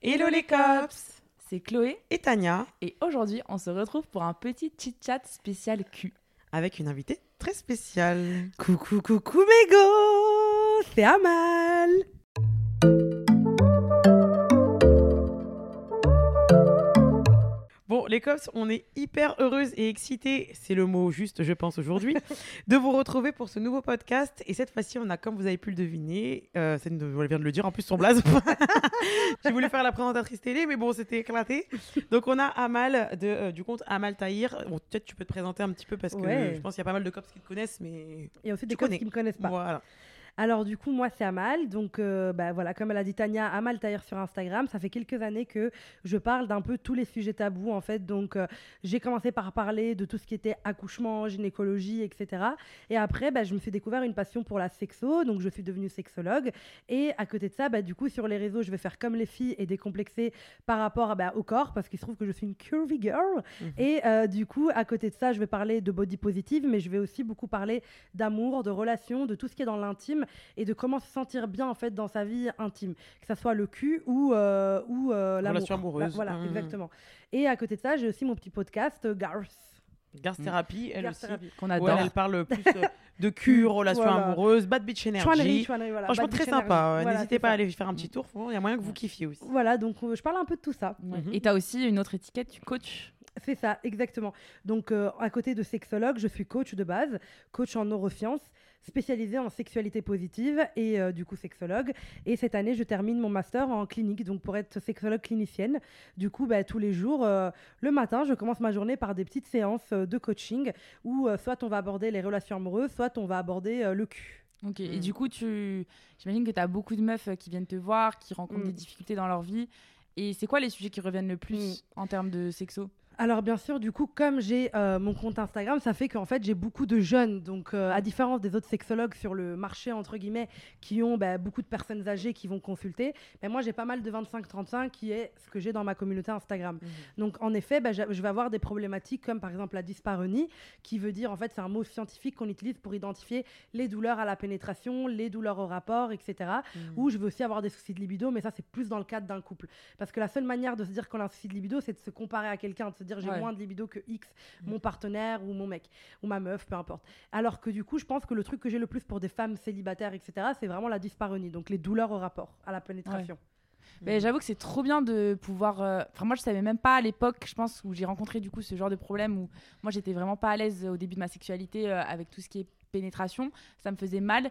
Hello les cops C'est Chloé Et Tania, et aujourd'hui on se retrouve pour un petit chit-chat spécial Q. avec une invitée très spéciale. Coucou, coucou mes go C'est Amal les cops, on est hyper heureuse et excitée, c'est le mot juste, je pense, aujourd'hui, de vous retrouver pour ce nouveau podcast. Et cette fois-ci, on a, comme vous avez pu le deviner, euh, c'est une- vient de le dire, en plus son blaze. J'ai voulu faire la présentatrice télé, mais bon, c'était éclaté. Donc, on a Amal de, euh, du compte Amal Tahir. Bon, peut-être tu peux te présenter un petit peu parce que Ouais. je pense qu'il y a pas mal de cops qui te connaissent, mais Et aussi Tu des connais. qui me connaissent pas. voilà. Alors du coup, moi c'est Amal. Donc euh, bah, voilà, comme elle a dit Tania, Amal Tahir sur Instagram. Ça fait quelques années que je parle d'un peu tous les sujets tabous en fait. Donc euh, j'ai commencé par parler de tout ce qui était accouchement, gynécologie, etc. Et après, bah, je me suis découvert une passion pour la sexo. Donc je suis devenue sexologue. Et à côté de ça, bah, du coup sur les réseaux, je vais faire comme les filles et décomplexer par rapport à, bah, au corps parce qu'il se trouve que je suis une curvy girl. Mhm. Et euh, du coup, à côté de ça, je vais parler de body positive, mais je vais aussi beaucoup parler d'amour, de relations, de tout ce qui est dans l'intime et de comment se sentir bien en fait dans sa vie intime, que ça soit le cul ou euh, ou euh, l'amour. Relation amoureuse. La- voilà, Mhm. exactement. Et à côté de ça, j'ai aussi mon petit podcast euh, Garth. Garce thérapie, elle Garth aussi. Therapy. Qu'on Ouais, adore. elle parle plus euh, de cul, relations Voilà. amoureuses, bad bitch energy. Chouinerie, chouinerie, voilà. Franchement, Bad très sympa. Voilà, N'hésitez pas à aller faire un petit tour. Il y a moyen que vous kiffiez aussi. Voilà, donc euh, je parle un peu de tout ça. Et t'as aussi une autre étiquette, tu coaches? C'est ça, exactement. Donc, euh, à côté de sexologue, je suis coach de base, coach en neurosciences, spécialisé en sexualité positive et euh, du coup sexologue. Et cette année, je termine mon master en clinique, donc pour être sexologue clinicienne. Du coup, bah, tous les jours, euh, le matin, je commence ma journée par des petites séances euh, de coaching où euh, soit on va aborder les relations amoureuses, soit on va aborder euh, le cul. Ok. Et Mm. du coup, tu... j'imagine que tu as beaucoup de meufs qui viennent te voir, qui rencontrent Mm. des difficultés dans leur vie. Et c'est quoi les sujets qui reviennent le plus en termes de sexo? Alors bien sûr, du coup, comme j'ai euh, mon compte Instagram, ça fait qu'en fait j'ai beaucoup de jeunes. Donc euh, à différence des autres sexologues sur le marché entre guillemets, qui ont bah, beaucoup de personnes âgées qui vont consulter, mais moi j'ai pas mal de 25-35 qui est ce que j'ai dans ma communauté Instagram. Donc en effet, bah, je vais avoir des problématiques comme par exemple la dyspareunie, qui veut dire en fait c'est un mot scientifique qu'on utilise pour identifier les douleurs à la pénétration, les douleurs au rapport, etc. Ou je vais aussi avoir des soucis de libido, mais ça c'est plus dans le cadre d'un couple. Parce que la seule manière de se dire qu'on a un souci de libido, c'est de se comparer à quelqu'un, de se dire j'ai Ouais. moins de libido que X, mon partenaire ou mon mec, ou ma meuf, peu importe. Alors que du coup, je pense que le truc que j'ai le plus pour des femmes célibataires, etc., c'est vraiment la dyspareunie, donc les douleurs au rapport, à la pénétration. Ben, J'avoue que c'est trop bien de pouvoir. euh, Enfin, moi, je savais même pas à l'époque, je pense, où j'ai rencontré du coup ce genre de problème où moi, j'étais vraiment pas à l'aise au début de ma sexualité euh, avec tout ce qui est pénétration. Ça me faisait mal.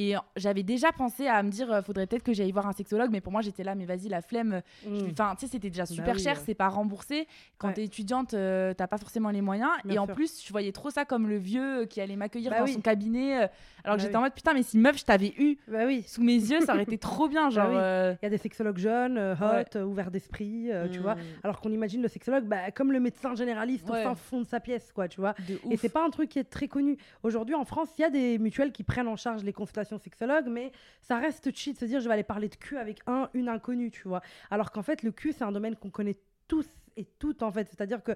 Et euh, j'avais déjà pensé à me dire, euh, faudrait peut-être que j'aille voir un sexologue, mais pour moi, j'étais là, mais vas-y, la flemme. je- Mm. Enfin, tu sais, c'était déjà super oui, cher, ouais. c'est pas remboursé. Quand Ouais. t'es étudiante, euh, t'as pas forcément les moyens. Bien et en plus, je voyais trop ça comme le vieux euh, qui allait m'accueillir Bah dans oui. son cabinet. euh, alors que Bah j'étais oui. en mode, putain, mais si meuf, je t'avais eu Bah oui. sous mes yeux, ça aurait été trop bien. Genre, Bah euh, Il y a des sexologues jeunes, euh, hot, Ouais. euh, ouverts d'esprit, euh, tu vois. Mm. Alors qu'on imagine le sexologue bah, comme le médecin généraliste au fin fond de sa pièce, quoi, tu vois. de Et c'est pas un truc qui est très connu. Aujourd'hui, en France, il y a des mutuelles qui prennent en charge les consultations sexologues, mais ça reste cheat de se dire je vais aller parler de cul avec un, une inconnue, tu vois. Alors qu'en fait, le cul, c'est un domaine qu'on connaît tous et toutes, en fait. C'est-à-dire que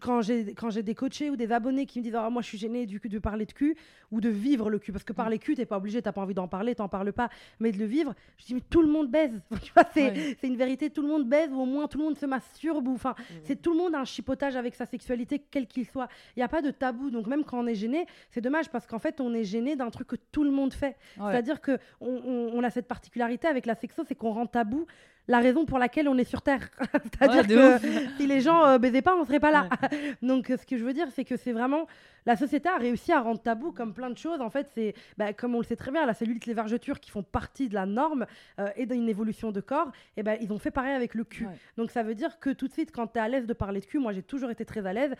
quand j'ai quand j'ai des coachés ou des abonnés qui me disent Ah, moi je suis gênée du de parler de cul ou de vivre le cul parce que Mm. parler cul t'es pas obligé t'as pas envie d'en parler t'en parles pas mais de le vivre je dis mais tout le monde baise c'est Ouais. c'est une vérité tout le monde baise ou au moins tout le monde se masturbe ou enfin Mm. c'est tout le monde a un chipotage avec sa sexualité quel qu'il soit il y a pas de tabou donc même quand on est gêné c'est dommage parce qu'en fait on est gêné d'un truc que tout le monde fait Ouais. c'est-à-dire que on, on- on a cette particularité avec la sexo c'est qu'on rend tabou la raison pour laquelle on est sur Terre. C'est-à-dire Ouais, que si les gens euh, baisaient pas, on serait pas là. Donc euh, ce que je veux dire, c'est que c'est vraiment la société a réussi à rendre tabou comme plein de choses. En fait, c'est bah, comme on le sait très bien, la cellulite, les vergetures qui font partie de la norme euh, et d'une évolution de corps. Et ben ils ont fait pareil avec le cul. Ouais. Donc ça veut dire que tout de suite, quand tu es à l'aise de parler de cul, moi j'ai toujours été très à l'aise.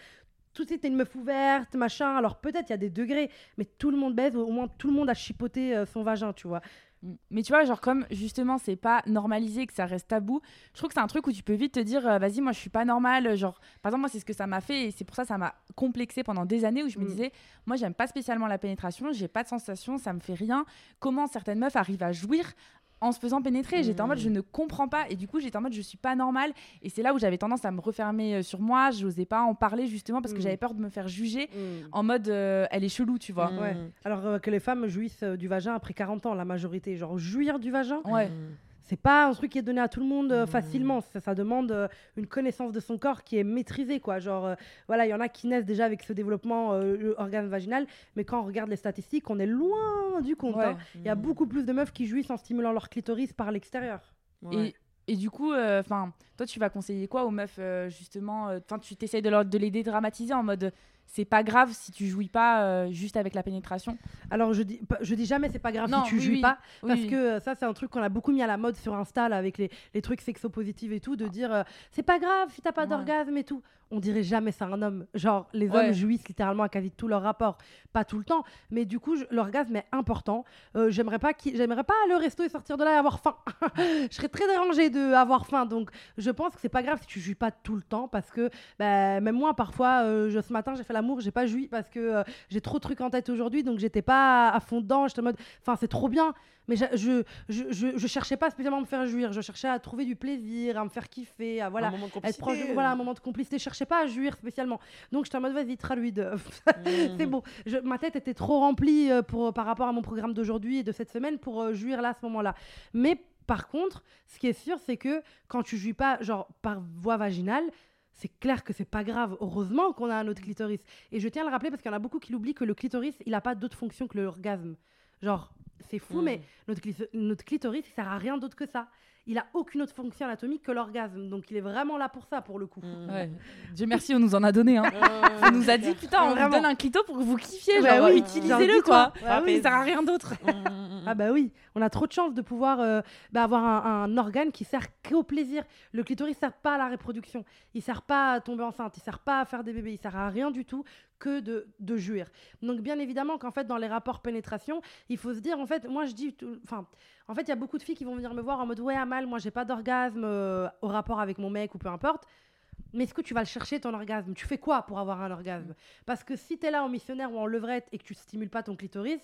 Tout de suite, t'es une meuf ouverte, machin. Alors peut-être il y a des degrés, mais tout le monde baise, au moins tout le monde a chipoté euh, son vagin, tu vois. Mm. Mais tu vois, genre comme justement c'est pas normalisé, que ça reste tabou, je trouve que c'est un truc où tu peux vite te dire euh, vas-y moi je suis pas normale, genre par exemple moi c'est ce que ça m'a fait et c'est pour ça que ça m'a complexé pendant des années où je me Mm. disais moi j'aime pas spécialement la pénétration, j'ai pas de sensation, ça me fait rien. Comment certaines meufs arrivent à jouir en se faisant pénétrer, j'étais en mode Mm. je ne comprends pas et du coup j'étais en mode je suis pas normale et c'est là où j'avais tendance à me refermer euh, sur moi, j'osais pas en parler justement parce que Mm. j'avais peur de me faire juger Mm. en mode euh, elle est chelou, tu vois. Mm. Ouais. Alors euh, que les femmes jouissent euh, du vagin après 40 ans, la majorité. Genre, jouir du vagin, Ouais. C'est pas un truc qui est donné à tout le monde euh, Mm. facilement. Ça, ça demande euh, une connaissance de son corps qui est maîtrisée, quoi. Genre, euh, voilà, il y en a qui naissent déjà avec ce développement euh, organe vaginal, mais quand on regarde les statistiques, on est loin du compte. Ouais. hein. Il y a beaucoup plus de meufs qui jouissent en stimulant leur clitoris par l'extérieur. Ouais. Et, et du coup, enfin, toi, tu vas conseiller quoi aux meufs euh, justement Enfin, tu t'essayes de, leur- de les dédramatiser en mode c'est pas grave si tu jouis pas euh, juste avec la pénétration. Alors, je dis, pas- je dis jamais c'est pas grave Non, si tu oui, jouis oui. pas, Oui, parce que euh, ça, c'est un truc qu'on a beaucoup mis à la mode sur Insta là, avec les, les trucs sexo-positifs et tout, de dire euh, c'est pas grave si t'as pas Ouais. d'orgasme et tout. On dirait jamais ça à un homme. Genre, les Ouais. hommes jouissent littéralement à quasi tous leurs rapports. Pas tout le temps, mais du coup, l'orgasme est important. Euh, j'aimerais pas, j'aimerais pas aller au resto et sortir de là et avoir faim. je serais très dérangée de avoir faim. Donc, je pense que c'est pas grave si tu jouis pas tout le temps, parce que bah, même moi, parfois, euh, je, ce matin, j'ai fait l'amour, j'ai pas joui parce que euh, j'ai trop de trucs en tête aujourd'hui, donc j'étais pas à fond dedans. J'étais en mode, enfin, c'est trop bien. Mais je, je, je, je- je cherchais pas spécialement à me faire jouir, je cherchais à trouver du plaisir, à me faire kiffer, à voilà, Un moment de être proche, de- voilà, un moment de complicité. Je cherchais pas à jouir spécialement. Donc j'étais en mode vas-y, traduis de. Mm. c'est bon. Je- ma tête était trop remplie euh, pour, par rapport à mon programme d'aujourd'hui et de cette semaine pour euh, jouir là à ce moment-là. Mais par contre, ce qui est sûr, c'est que quand tu jouis pas, genre par voie vaginale, c'est clair que c'est pas grave. Heureusement qu'on a un autre clitoris. Et je tiens à le rappeler parce qu'il y en a beaucoup qui l'oublient que le clitoris, il a pas d'autre fonction que l'orgasme. Genre, c'est fou, Mm. mais notre, clitoris, il sert à rien d'autre que ça. Il a aucune autre fonction anatomique que l'orgasme. Donc il est vraiment là pour ça, pour le coup. Mm. Ouais. Dieu merci, on nous en a donné. Hein. On nous a dit putain, on vous donne un clito pour que vous kiffiez, Bah genre oui, utilisez-le quoi. dis-toi. Bah Ah oui, ça sert à rien d'autre. Mm. Ah bah oui, on a trop de chance de pouvoir euh, bah, avoir un, un organe qui sert qu'au plaisir. Le clitoris sert pas à la reproduction, il sert pas à tomber enceinte, il sert pas à faire des bébés, il sert à rien du tout que de, de jouir. Donc bien évidemment qu'en fait dans les rapports pénétration, il faut se dire en fait, moi je dis, tout- enfin, en fait il y a beaucoup de filles qui vont venir me voir en mode ouais Amal, moi j'ai pas d'orgasme euh, au rapport avec mon mec ou peu importe. Mais est-ce que tu vas le chercher ton orgasme? Tu fais quoi pour avoir un orgasme? Parce que si tu es là en missionnaire ou en levrette et que tu stimules pas ton clitoris,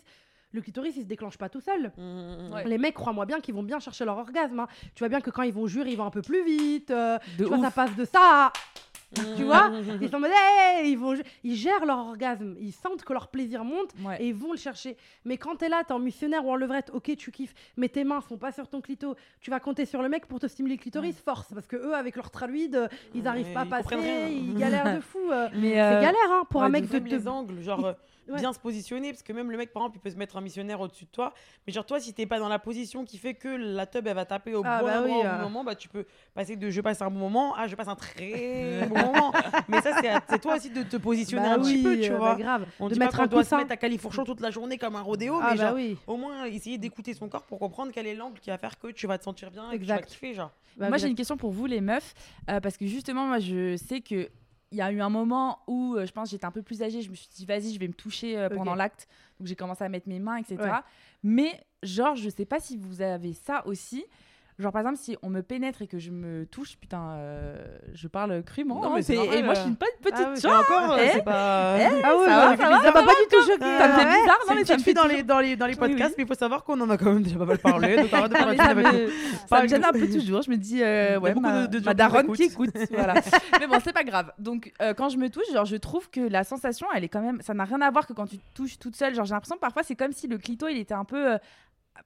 le clitoris il se déclenche pas tout seul. Mm. Ouais. Les mecs, crois-moi bien qu'ils vont bien chercher leur orgasme. hein. Tu vois bien que quand ils vont jurer, ils vont un peu plus vite. euh, tu vois, ça passe de ça à- Mm. Tu vois Ils sont en mode, Hey ils, vont, ils gèrent leur orgasme. Ils sentent que leur plaisir monte Ouais. et ils vont le chercher. Mais quand t'es là, t'es en missionnaire ou en levrette, ok, tu kiffes, mais tes mains sont pas sur ton clito, tu vas compter sur le mec pour te stimuler le clitoris, force. Parce que eux, avec leur traduide, euh, ils arrivent Ouais, pas à passer, ils galèrent de fou. euh. Mais C'est euh, galère, hein, pour un mec de- les angles, genre euh, Ouais. bien se positionner, parce que même le mec, par exemple, il peut se mettre un missionnaire au-dessus de toi, mais genre toi, si t'es pas dans la position qui fait que la tub, elle va taper au Ah, bon bah endroit oui, au euh. bon moment, bah tu peux passer de je passe un bon moment à je passe un très bon moment. Mais ça, c'est toi aussi de te positionner Bah un petit peu, tu euh, vois. bah grave. On de dit mettre pas doit se mettre à califourchon toute la journée comme un rodéo, Ah mais bah genre, oui. au moins essayer d'écouter son corps pour comprendre quel est l'angle qui va faire que tu vas te sentir bien et que tu Exact. vas kiffer, genre. Bah, moi j'ai une question pour vous les meufs euh, parce que justement moi je sais que il y a eu un moment où euh, je pense j'étais un peu plus âgée, je me suis dit vas-y je vais me toucher euh, pendant l'acte, donc j'ai commencé à mettre mes mains etc. Ouais. Mais genre je sais pas si vous avez ça aussi. Genre par exemple si on me pénètre et que je me touche, putain euh, je parle crûment. Non, hein, mais c'est c'est- et normal, moi je euh. suis une pas une petite Ah oui, encore, Eh c'est pas. Ah oui, Ça m'a pas du tout choqué. Ça me fait bizarre, non mais ça me fait dans les, dans les, dans les podcasts, mais il faut savoir qu'on en a quand même déjà pas mal parlé. Donc arrête de parler ça avec me, nous. ça me gêne un peu toujours. Je me dis, euh, ouais, ma, daronne qui écoute. voilà. Mais bon, c'est pas grave. Donc, euh, quand je me touche, genre, je trouve que la sensation, elle est quand même. Ça n'a rien à voir que quand tu touches toute seule. Genre, j'ai l'impression parfois, c'est comme si le clito, il était un peu. euh,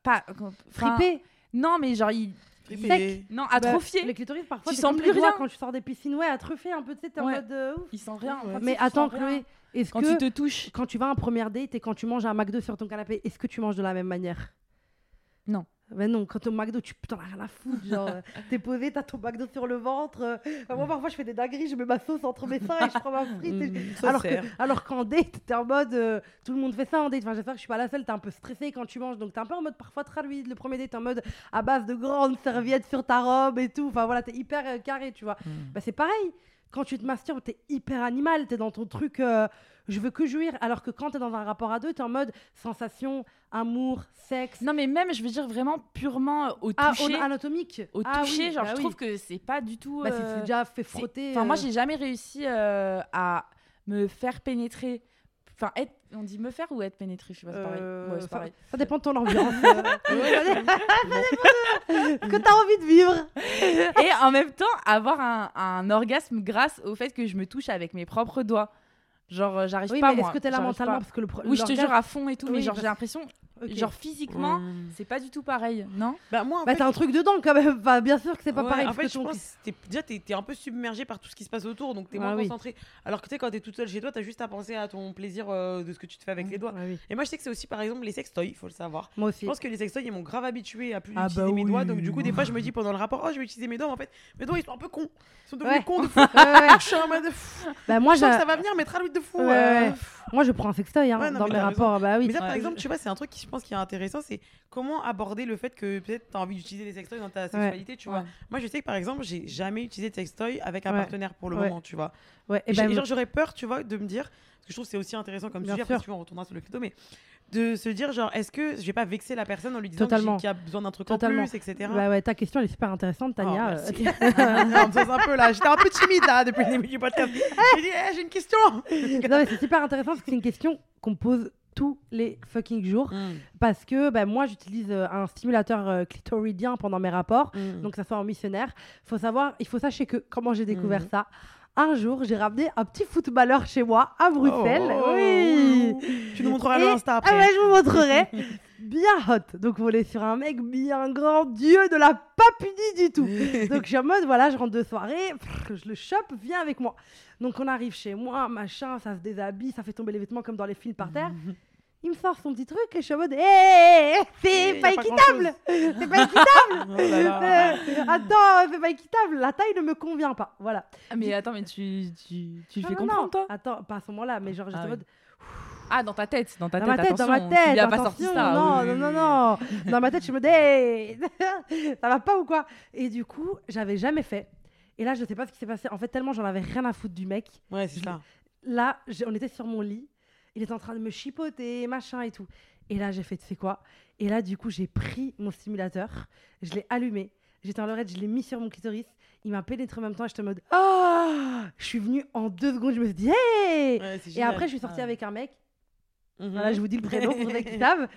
pas. Fripé. Non, mais genre, il. Fripé. Non, Bah, atrophié. les clitoris, parfois, Tu c'est sens plus rien. quand tu sors des piscines, ouais, atrophié un peu, tu sais, t'es en Ouais. mode euh, ouf. Il sent rien. Ouais. Mais tu attends. Chloé, est-ce Quand que tu te touches. quand tu vas à un premier date et quand tu manges un McDo sur ton canapé, est-ce que tu manges de la même manière? Non. Ben non, quand au McDo, tu t'en as rien à foutre. Genre, euh, t'es posé, t'as ton McDo sur le ventre. euh, enfin, moi, parfois, je fais des dingueries, je mets ma sauce entre mes seins et je prends ma frite. et- Mm, alors que- sert. alors qu'en date, t'es en mode. euh, tout le monde fait ça en date. Enfin, j'espère que je suis pas la seule. T'es un peu stressé quand tu manges. Donc, t'es un peu en mode parfois traduit. Le premier date, t'es en mode à base de grandes serviettes sur ta robe et tout. Enfin, voilà, t'es hyper euh, carré, tu vois. Mm. Bah, c'est pareil. Quand tu te masturbes, t'es hyper animal, t'es dans ton truc, euh, je veux que jouir. Alors que quand t'es dans un rapport à deux, t'es en mode sensation, amour, sexe. Non, mais même, je veux dire vraiment purement au Ah, toucher. au- anatomique. au Ah toucher, oui, genre, bah je oui. trouve que c'est pas du tout. Bah, si euh, tu déjà fait frotter. Enfin, moi, euh, j'ai jamais réussi euh, à me faire pénétrer. Enfin, être... on dit me faire ou être pénétré, je sais pas, c'est pareil. euh, Ouais, c'est ça, pareil. ça dépend de ton ambiance. ça dé- ça dépend de ce que t'as envie de vivre. Et en même temps, avoir un, un orgasme grâce au fait que je me touche avec mes propres doigts. Genre, euh, j'arrive Oui, pas mais moi. est-ce que t'es là mentalement? pas. parce que le pro- Oui, je te jure à fond et tout, mais genre parce- j'ai l'impression, Genre physiquement, c'est pas du tout pareil, non? Bah, moi, en Bah, fait, t'as un truc dedans quand même. Enfin, bien sûr que c'est pas Ouais, pareil. En fait, je ton- pense que t'es- déjà, t'es es un peu submergé par tout ce qui se passe autour, donc t'es Ah moins oui. concentré. Alors que tu sais, quand t'es toute seule chez toi, t'as juste à penser à ton plaisir euh, de ce que tu te fais avec les doigts. Ouais, oui. Et moi, je sais que c'est aussi, par exemple, les sextoys, il faut le savoir. Moi Je aussi. pense que les sextoys, ils m'ont grave habitué à plus Ah utiliser bah mes doigts. oui. Donc, du coup, des fois, je me dis pendant le rapport, oh, je vais utiliser mes doigts. Mais en fait, mes doigts, ils sont un peu cons. Ils sont devenus Ouais. cons de fou. Je suis en mode. pff, Bah, moi, je sens que ça va venir mettre à l'huile de fou. Ouais, euh. Moi, je prends un sextoy hein, dans mais mes rapports. Bah oui. Mais par exemple, tu vois, c'est un truc qui je pense qui est intéressant, c'est comment aborder le fait que peut-être tu as envie d'utiliser des sextoys dans ta sexualité, tu vois. Ouais. Moi, je sais que par exemple, j'ai jamais utilisé de sextoy avec un Ouais. partenaire pour le moment, tu vois. Ouais, et Et ben, genre, j'aurais peur, tu vois, de me dire, parce que je trouve que c'est aussi intéressant comme sujet, après, tu on retournera sur le clito, mais de se dire, genre, est-ce que je vais pas vexer la personne en lui disant qu'il y a besoin d'un truc Totalement. en plus, etc. bah ouais, ta question elle est super intéressante, Tania. Oh, Euh. Non, me un peu là, j'étais un peu timide là depuis le début du podcast. J'ai dit, Eh, j'ai une question. non, mais c'est super intéressant parce que c'est une question qu'on pose tous les fucking jours. Mm, Parce que bah, moi, j'utilise euh, un stimulateur euh, clitoridien pendant mes rapports. mm. donc ça soit en missionnaire. Faut savoir, il faut sachez que comment j'ai découvert Mhm. ça. Un jour, j'ai ramené un petit footballeur chez moi à Bruxelles. Oh, oui. Tu nous montreras le Et- Insta après. Ah ouais, je vous montrerai. bien hot. Donc on est sur un mec bien grand, Dieu de la pas puni du tout. Donc je suis en mode voilà, je rentre de soirée, pff, je le chope, viens avec moi. Donc on arrive chez moi, machin, ça se déshabille, ça fait tomber les vêtements comme dans les films par terre. Il me sort son petit truc et je suis en mode hé, c'est Y a pas pas équitable. C'est pas équitable. Oh là là. Euh, attends, c'est pas équitable. La taille ne me convient pas. Voilà. Ah, mais attends, mais tu, tu, tu le Non, fais non, comprendre, non. toi? Attends, pas à ce moment-là, mais genre, j'étais Ah en oui. mode. Ah, dans ta tête, dans ta Dans tête, ma tête, dans ma tête. Il a pas sorti ça. Non, oui, non, non, non. Dans ma tête, je me dis, hey, ça va pas ou quoi? Et du coup, j'avais jamais fait. Et là, je sais pas ce qui s'est passé. En fait, tellement j'en avais rien à foutre du mec. Ouais, c'est ça. Là, on était sur mon lit. Il était en train de me chipoter, machin et tout. Et là, j'ai fait, tu sais quoi? Et là, du coup, j'ai pris mon stimulateur, je l'ai allumé. J'étais en lorette, je l'ai mis sur mon clitoris. Il m'a pénétré en même temps. J'étais en mode, ah Je suis venue en deux secondes. Je me suis dit, hey Ouais, c'est Et après, je suis sortie Ah. avec un mec. Mhm. Voilà, je vous dis le prénom pour ceux qui savent.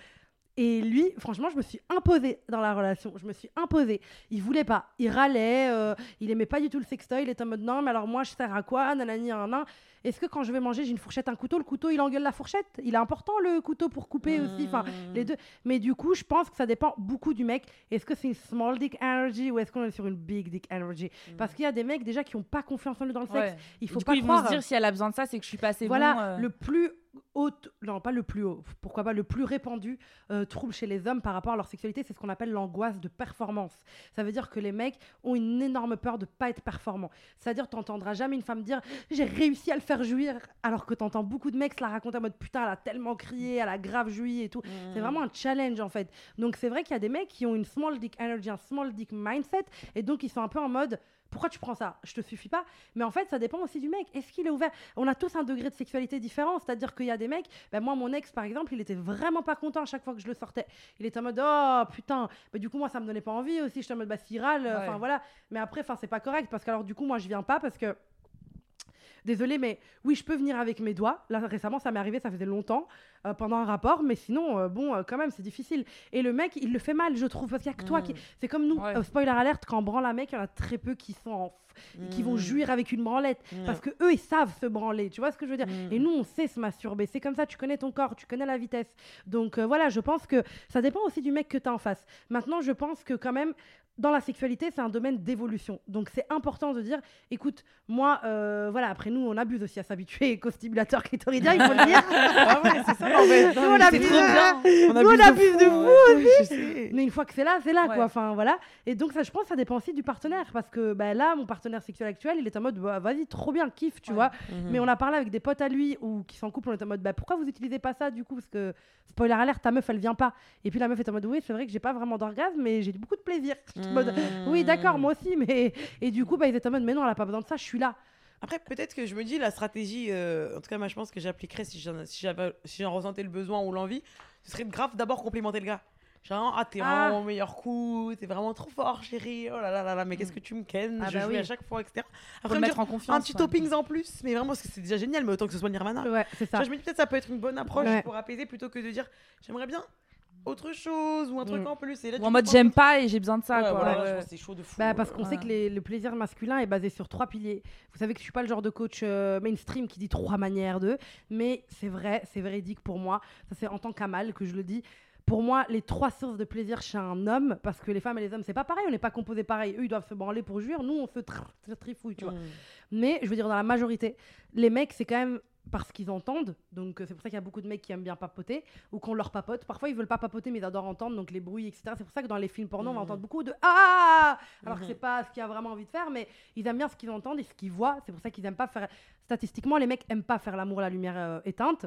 Et lui, franchement, je me suis imposée dans la relation. Je me suis imposée. Il voulait pas. Il râlait. euh, il aimait pas du tout le sextoy. Il était en mode non, mais alors moi, je sers à quoi? Nanani, nan. Est-ce que quand je vais manger, j'ai une fourchette, un couteau Le couteau, il engueule la fourchette? Il est important le couteau pour couper aussi. Enfin, Mhm. les deux. Mais du coup, je pense que ça dépend beaucoup du mec. Est-ce que c'est une small dick energy ou est-ce qu'on est sur une big dick energy? Parce qu'il y a des mecs déjà qui ont pas confiance en eux dans le sexe. Il faut du pas coup, ils vont croire. se dire si elle a besoin de ça, c'est que je suis pas assez Voilà, bon. euh. le plus haut, non pas le plus haut, pourquoi pas le plus répandu euh, trouble chez les hommes par rapport à leur sexualité, c'est ce qu'on appelle l'angoisse de performance. Ça veut dire que les mecs ont une énorme peur de pas être performants. C'est-à-dire, t'entendras jamais une femme dire j'ai réussi à le faire jouir, alors que t'entends beaucoup de mecs se la raconter en mode putain, elle a tellement crié, elle a grave joui et tout. C'est vraiment un challenge en fait. Donc c'est vrai qu'il y a des mecs qui ont une small dick energy, un small dick mindset, et donc ils sont un peu en mode pourquoi tu prends ça? Je te suffis pas. Mais en fait, ça dépend aussi du mec. Est-ce qu'il est ouvert? On a tous un degré de sexualité différent. C'est-à-dire qu'il y a des mecs. Ben moi, mon ex, par exemple, il était vraiment pas content à chaque fois que je le sortais. Il était en mode oh putain. Ben, du coup, moi, ça me donnait pas envie aussi. J'étais en mode bah s'il râle, enfin Ouais. voilà. Mais après, enfin c'est pas correct parce que alors du coup, moi, je viens pas parce que. Désolée, mais oui, je peux venir avec mes doigts. Là, récemment, ça m'est arrivé, ça faisait longtemps, euh, pendant un rapport, mais sinon, euh, bon, euh, quand même, c'est difficile. Et le mec, il le fait mal, je trouve, parce qu'il y a que toi qui. C'est comme nous, Ouais. spoiler alerte, quand on branle un mec, il y en a très peu qui sont en qui vont jouir avec une branlette. Parce que eux, ils savent se branler. Tu vois ce que je veux dire? Mm. Et nous, on sait se masturber. C'est comme ça, tu connais ton corps, tu connais la vitesse. Donc euh, voilà, je pense que ça dépend aussi du mec que tu as en face. Maintenant, je pense que quand même, dans la sexualité, c'est un domaine d'évolution. Donc c'est important de dire, écoute, moi, euh, voilà, après nous, on abuse aussi à s'habituer qu'au stimulateur clitoridien, il faut le dire. Ah ouais, c'est ça. en fait. Nous, on abuse, Nous, on de ouais. Je sais. mais une fois que c'est là, c'est là, Ouais. quoi. Enfin, voilà. Et donc, ça, je pense ça dépend aussi du partenaire. Parce que bah, là, mon partenaire sexuel actuel, il est en mode, bah, vas-y, trop bien, kiffe, tu vois. Mhm. Mais on a parlé avec des potes à lui ou qui sont en couple, on est en mode, bah, pourquoi vous utilisez pas ça, du coup? Parce que, spoiler alerte, ta meuf, elle vient pas. Et puis la meuf est en mode, oui, c'est vrai que j'ai pas vraiment d'orgasme, mais j'ai beaucoup de plaisir. En mode, oui, d'accord, moi aussi. Mais... Et du coup, bah, ils étaient en mode, mais non, elle a pas besoin de ça, je suis là. Après, peut-être que je me dis la stratégie, euh, en tout cas, moi, je pense que j'appliquerais si j'en si si j'en ressentais le besoin ou l'envie, ce serait de grave d'abord complimenter le gars. Genre, ah, t'es Ah. vraiment mon meilleur coup, t'es vraiment trop fort, chérie. Oh là là là là, mais qu'est-ce que tu me kennes, Ah je bah joue oui. à chaque fois, etc. Après, me mettre dire, en confiance. un petit ouais. toppings en plus, mais vraiment, parce que c'est déjà génial, mais autant que ce soit Nirvana. Ouais, c'est ça. je me dis peut-être ça peut être une bonne approche Ouais. pour apaiser plutôt que de dire j'aimerais bien autre chose ou un truc Mm. en plus. Et là, Ou en mode j'aime pas et j'ai besoin de ça. Ouais, quoi. voilà, Ouais. je pense que c'est chaud de fou. Bah, parce qu'on Ouais. sait que les- le plaisir masculin est basé sur trois piliers. Vous savez que je suis pas le genre de coach euh, mainstream qui dit trois manières de, mais c'est vrai, c'est véridique pour moi. Ça c'est en tant qu'amal que je le dis. Pour moi, les trois sources de plaisir chez un homme, parce que les femmes et les hommes, c'est pas pareil, on n'est pas composés pareil. Eux, ils doivent se branler pour jouir. Nous, on se tr- tr- trifouille, tu vois. Mm. Mais je veux dire, dans la majorité, les mecs, c'est quand même parce qu'ils entendent. Donc, euh, c'est pour ça qu'il y a beaucoup de mecs qui aiment bien papoter ou qu'on leur papote. Parfois, ils veulent pas papoter, mais ils adorent entendre, donc les bruits, etc. C'est pour ça que dans les films porno, on va Mhm. entendre beaucoup de Ah Alors que Mhm. c'est pas ce qu'il a vraiment envie de faire, mais ils aiment bien ce qu'ils entendent et ce qu'ils voient. C'est pour ça qu'ils aiment pas faire. Statistiquement, les mecs aiment pas faire l'amour à la lumière euh, éteinte.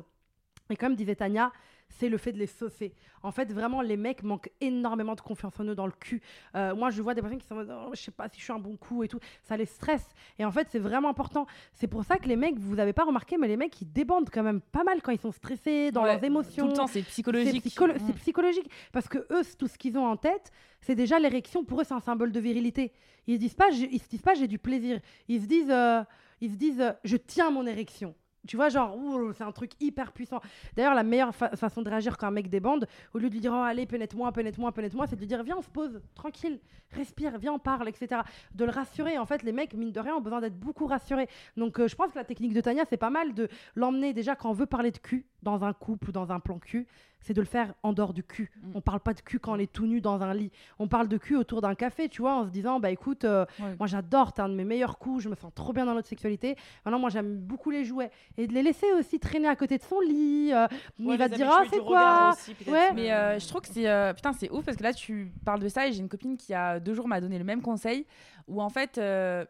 Et comme disait Tania, c'est le fait de les saucer. En fait, vraiment, les mecs manquent énormément de confiance en eux dans le cul. Euh, moi, je vois des personnes qui sont en Oh, je sais pas si je suis un bon coup et tout. Ça les stresse. Et en fait, c'est vraiment important. C'est pour ça que les mecs, vous avez pas remarqué, mais les mecs, ils débandent quand même pas mal quand ils sont stressés, dans Ouais, leurs émotions. Tout le temps, c'est C'est psychologique. psycholo- Mm. c'est psychologique. Parce que eux, tout ce qu'ils ont en tête, c'est déjà l'érection. Pour eux, c'est un symbole de virilité. Ils se disent pas, j'ai- ils se disent pas, j'ai du plaisir. Ils se disent, euh, ils se disent, euh, je tiens mon érection. Tu vois, genre, c'est un truc hyper puissant. D'ailleurs, la meilleure fa- façon de réagir quand un mec débande, au lieu de lui dire, oh, allez, pénètre-moi, pénètre-moi, pénètre-moi, c'est de lui dire, viens, on se pose, tranquille, respire, viens, on parle, etc. De le rassurer. En fait, les mecs, mine de rien, ont besoin d'être beaucoup rassurés. Donc, euh, je pense que la technique de Tania, c'est pas mal de l'emmener déjà quand on veut parler de cul dans un couple ou dans un plan cul, c'est de le faire en dehors du cul. Mm. On parle pas de cul quand on est tout nu dans un lit. On parle de cul autour d'un café, tu vois, en se disant, bah écoute, euh, Ouais. moi j'adore, t'es un de mes meilleurs coups, je me sens trop bien dans notre sexualité. Maintenant, moi j'aime beaucoup les jouets. Et de les laisser aussi traîner à côté de son lit. euh, Ouais, il va te dire, ah, c'est quoi aussi. Ouais. Mais euh, je trouve que c'est euh, putain c'est ouf parce que là tu parles de ça et j'ai une copine qui a deux jours m'a donné le même conseil où en fait euh,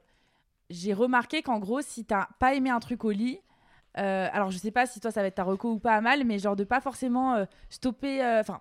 j'ai remarqué qu'en gros si t'as pas aimé un truc au lit euh, alors je sais pas si toi ça va être ta reco ou pas à mal mais genre de pas forcément euh, stopper euh, enfin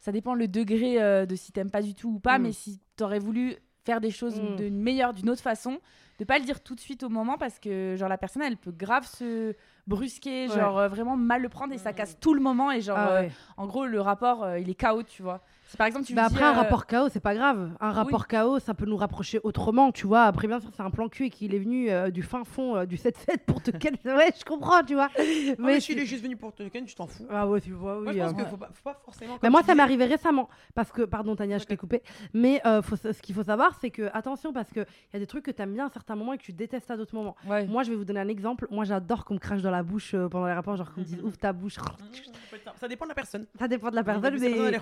ça dépend le degré de si t'aimes pas du tout ou pas Mm. mais si t'aurais voulu faire des choses Mm. d'une meilleure d'une autre façon de pas le dire tout de suite au moment parce que genre la personne elle peut grave se brusquer Ouais. genre vraiment mal le prendre et ça Mm. casse tout le moment et genre Ah ouais. en gros, le rapport, il est KO, tu vois. Si par exemple, tu Bah me après, dis, un euh, rapport KO, c'est pas grave. Un rapport KO, ça peut nous rapprocher autrement, tu vois. Après, bien sûr, c'est un plan cul et qu'il est venu euh, du fin fond euh, du 7-7 pour te ken. ouais, je comprends, tu vois. Ah, mais Mais s'il est juste venu pour te ken, tu t'en fous. Ah ouais, tu vois, oui. Moi, je pense euh. qu'il faut pas, faut pas forcément. Mais moi, ça m'est arrivé récemment. Parce que, pardon, Tania, je t'ai coupé. Mais faut, ce qu'il faut savoir, c'est que, attention, parce qu'il y a des trucs que tu aimes bien à certains moments et que tu détestes à d'autres moments. Ouais. Moi, je vais vous donner un exemple. Moi, j'adore qu'on me crache dans la bouche pendant les rapports, genre qu'on me dise Mhm. ouvre ta bouche. Ça dépend de la personne. Ça dépend de la personne, la personne, elle mais,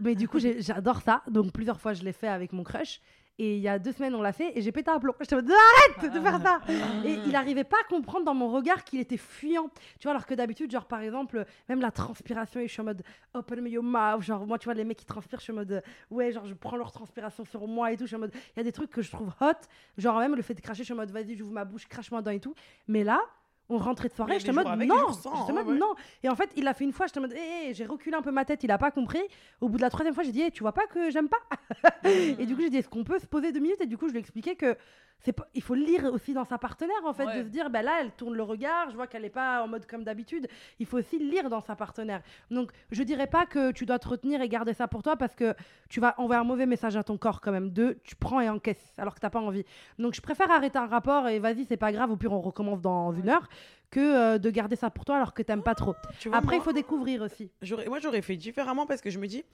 mais du coup, j'adore ça. Donc, plusieurs fois, je l'ai fait avec mon crush. Et il y a deux semaines, on l'a fait et j'ai pété un plomb. J'étais en mode arrête de faire ça. Et il arrivait pas à comprendre dans mon regard qu'il était fuyant. Tu vois, alors que d'habitude, genre par exemple, même la transpiration, je suis en mode open your mouth. Genre, moi, tu vois, les mecs qui transpirent, je suis en mode ouais, genre, je prends leur transpiration sur moi et tout. Je suis en mode, il y a des trucs que je trouve hot. Genre, même le fait de cracher, je suis en mode vas-y, j'ouvre ma bouche, crache-moi dedans et tout. Mais là, on rentrait de soirée, j'étais en mode avec, non. J'étais en mode ouais. non. Et en fait, il l'a fait une fois, j'étais en mode hé, hé, j'ai reculé un peu ma tête, il a pas compris. Au bout de la troisième fois, j'ai dit, Hé, tu vois pas que j'aime pas? Et du coup, j'ai dit, est-ce qu'on peut se poser deux minutes? Et du coup, je lui ai expliqué que c'est pas... il faut lire aussi dans sa partenaire, en fait, Ouais. de se dire, bah là, elle tourne le regard, je vois qu'elle est pas en mode comme d'habitude. Il faut aussi lire dans sa partenaire. Donc, je dirais pas que tu dois te retenir et garder ça pour toi parce que tu vas envoyer un mauvais message à ton corps quand même. Deux, tu prends et encaisses alors que t'as pas envie. Donc, je préfère arrêter un rapport et vas-y, c'est pas grave, au pire, on recommence dans une heure que euh, de garder ça pour toi alors que t'aimes pas trop. Tu vois, Après, il moi- faut découvrir aussi. J'aurais- moi, j'aurais fait différemment parce que je me dis,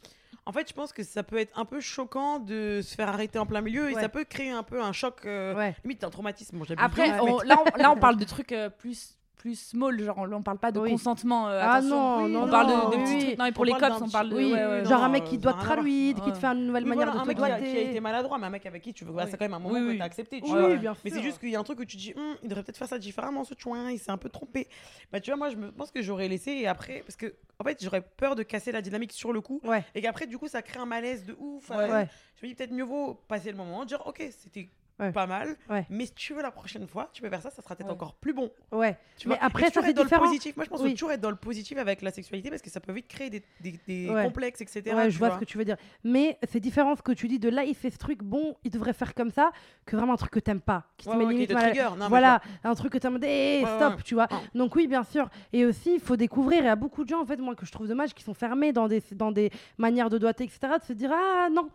en fait, je pense que ça peut être un peu choquant de se faire arrêter en plein milieu et Ouais. ça peut créer un peu un choc. euh, Ouais. Limite, un traumatisme. Bon, j'abuse Après, on- mais- là, on, là, on parle de trucs euh, plus plus small, genre on parle pas de Oui. consentement. euh, Ah non, oui, non, on non, parle de, de oui, petits oui. trucs. Non, mais pour On les cops, on parle de. ouais, ouais, genre non, un mec qui doit traluide, qui te fait une nouvelle Oui, manière voilà, de un te mec qui a, qui a doigter. été maladroit, mais un mec avec qui tu veux. Oui. C'est quand même un moment Oui, que oui. t'as accepté. Tu Oui, vois. bien. Mais c'est juste qu'il y a un truc où tu dis, Hum, il devrait peut-être faire ça différemment, ce chouin, il s'est un peu trompé. Bah, tu vois, moi, je me pense que j'aurais laissé et après, parce que, en fait, j'aurais peur de casser la dynamique sur le coup Ouais. et qu'après, du coup, ça crée un malaise de ouf. Ouais. Euh. Je me dis, peut-être mieux vaut passer le moment, dire, ok, c'était Ouais. pas mal. Ouais. Mais si tu veux la prochaine fois, tu peux faire ça, ça sera peut-être Ouais. encore plus bon. Ouais. Tu Mais après, Et ça, c'est dans différent. le positif. Moi, je pense Oui. toujours être dans le positif avec la sexualité parce que ça peut vite créer des, des, des Ouais. complexes, etc. Ouais, je vois, ce que tu veux dire. Mais c'est différent ce que tu dis de là, il fait ce truc, bon, il devrait faire comme ça, que vraiment un truc que t'aimes pas, qui te met limite te mal. Non, Voilà, un truc que t'aimes, hey, Ouais, stop, ouais. tu vois. Ouais. Donc oui, bien sûr. Et aussi, il faut découvrir, il y a beaucoup de gens, en fait, moi, que je trouve dommage, qui sont fermés dans des, dans des manières de doigté, etc., de se dire, ah non,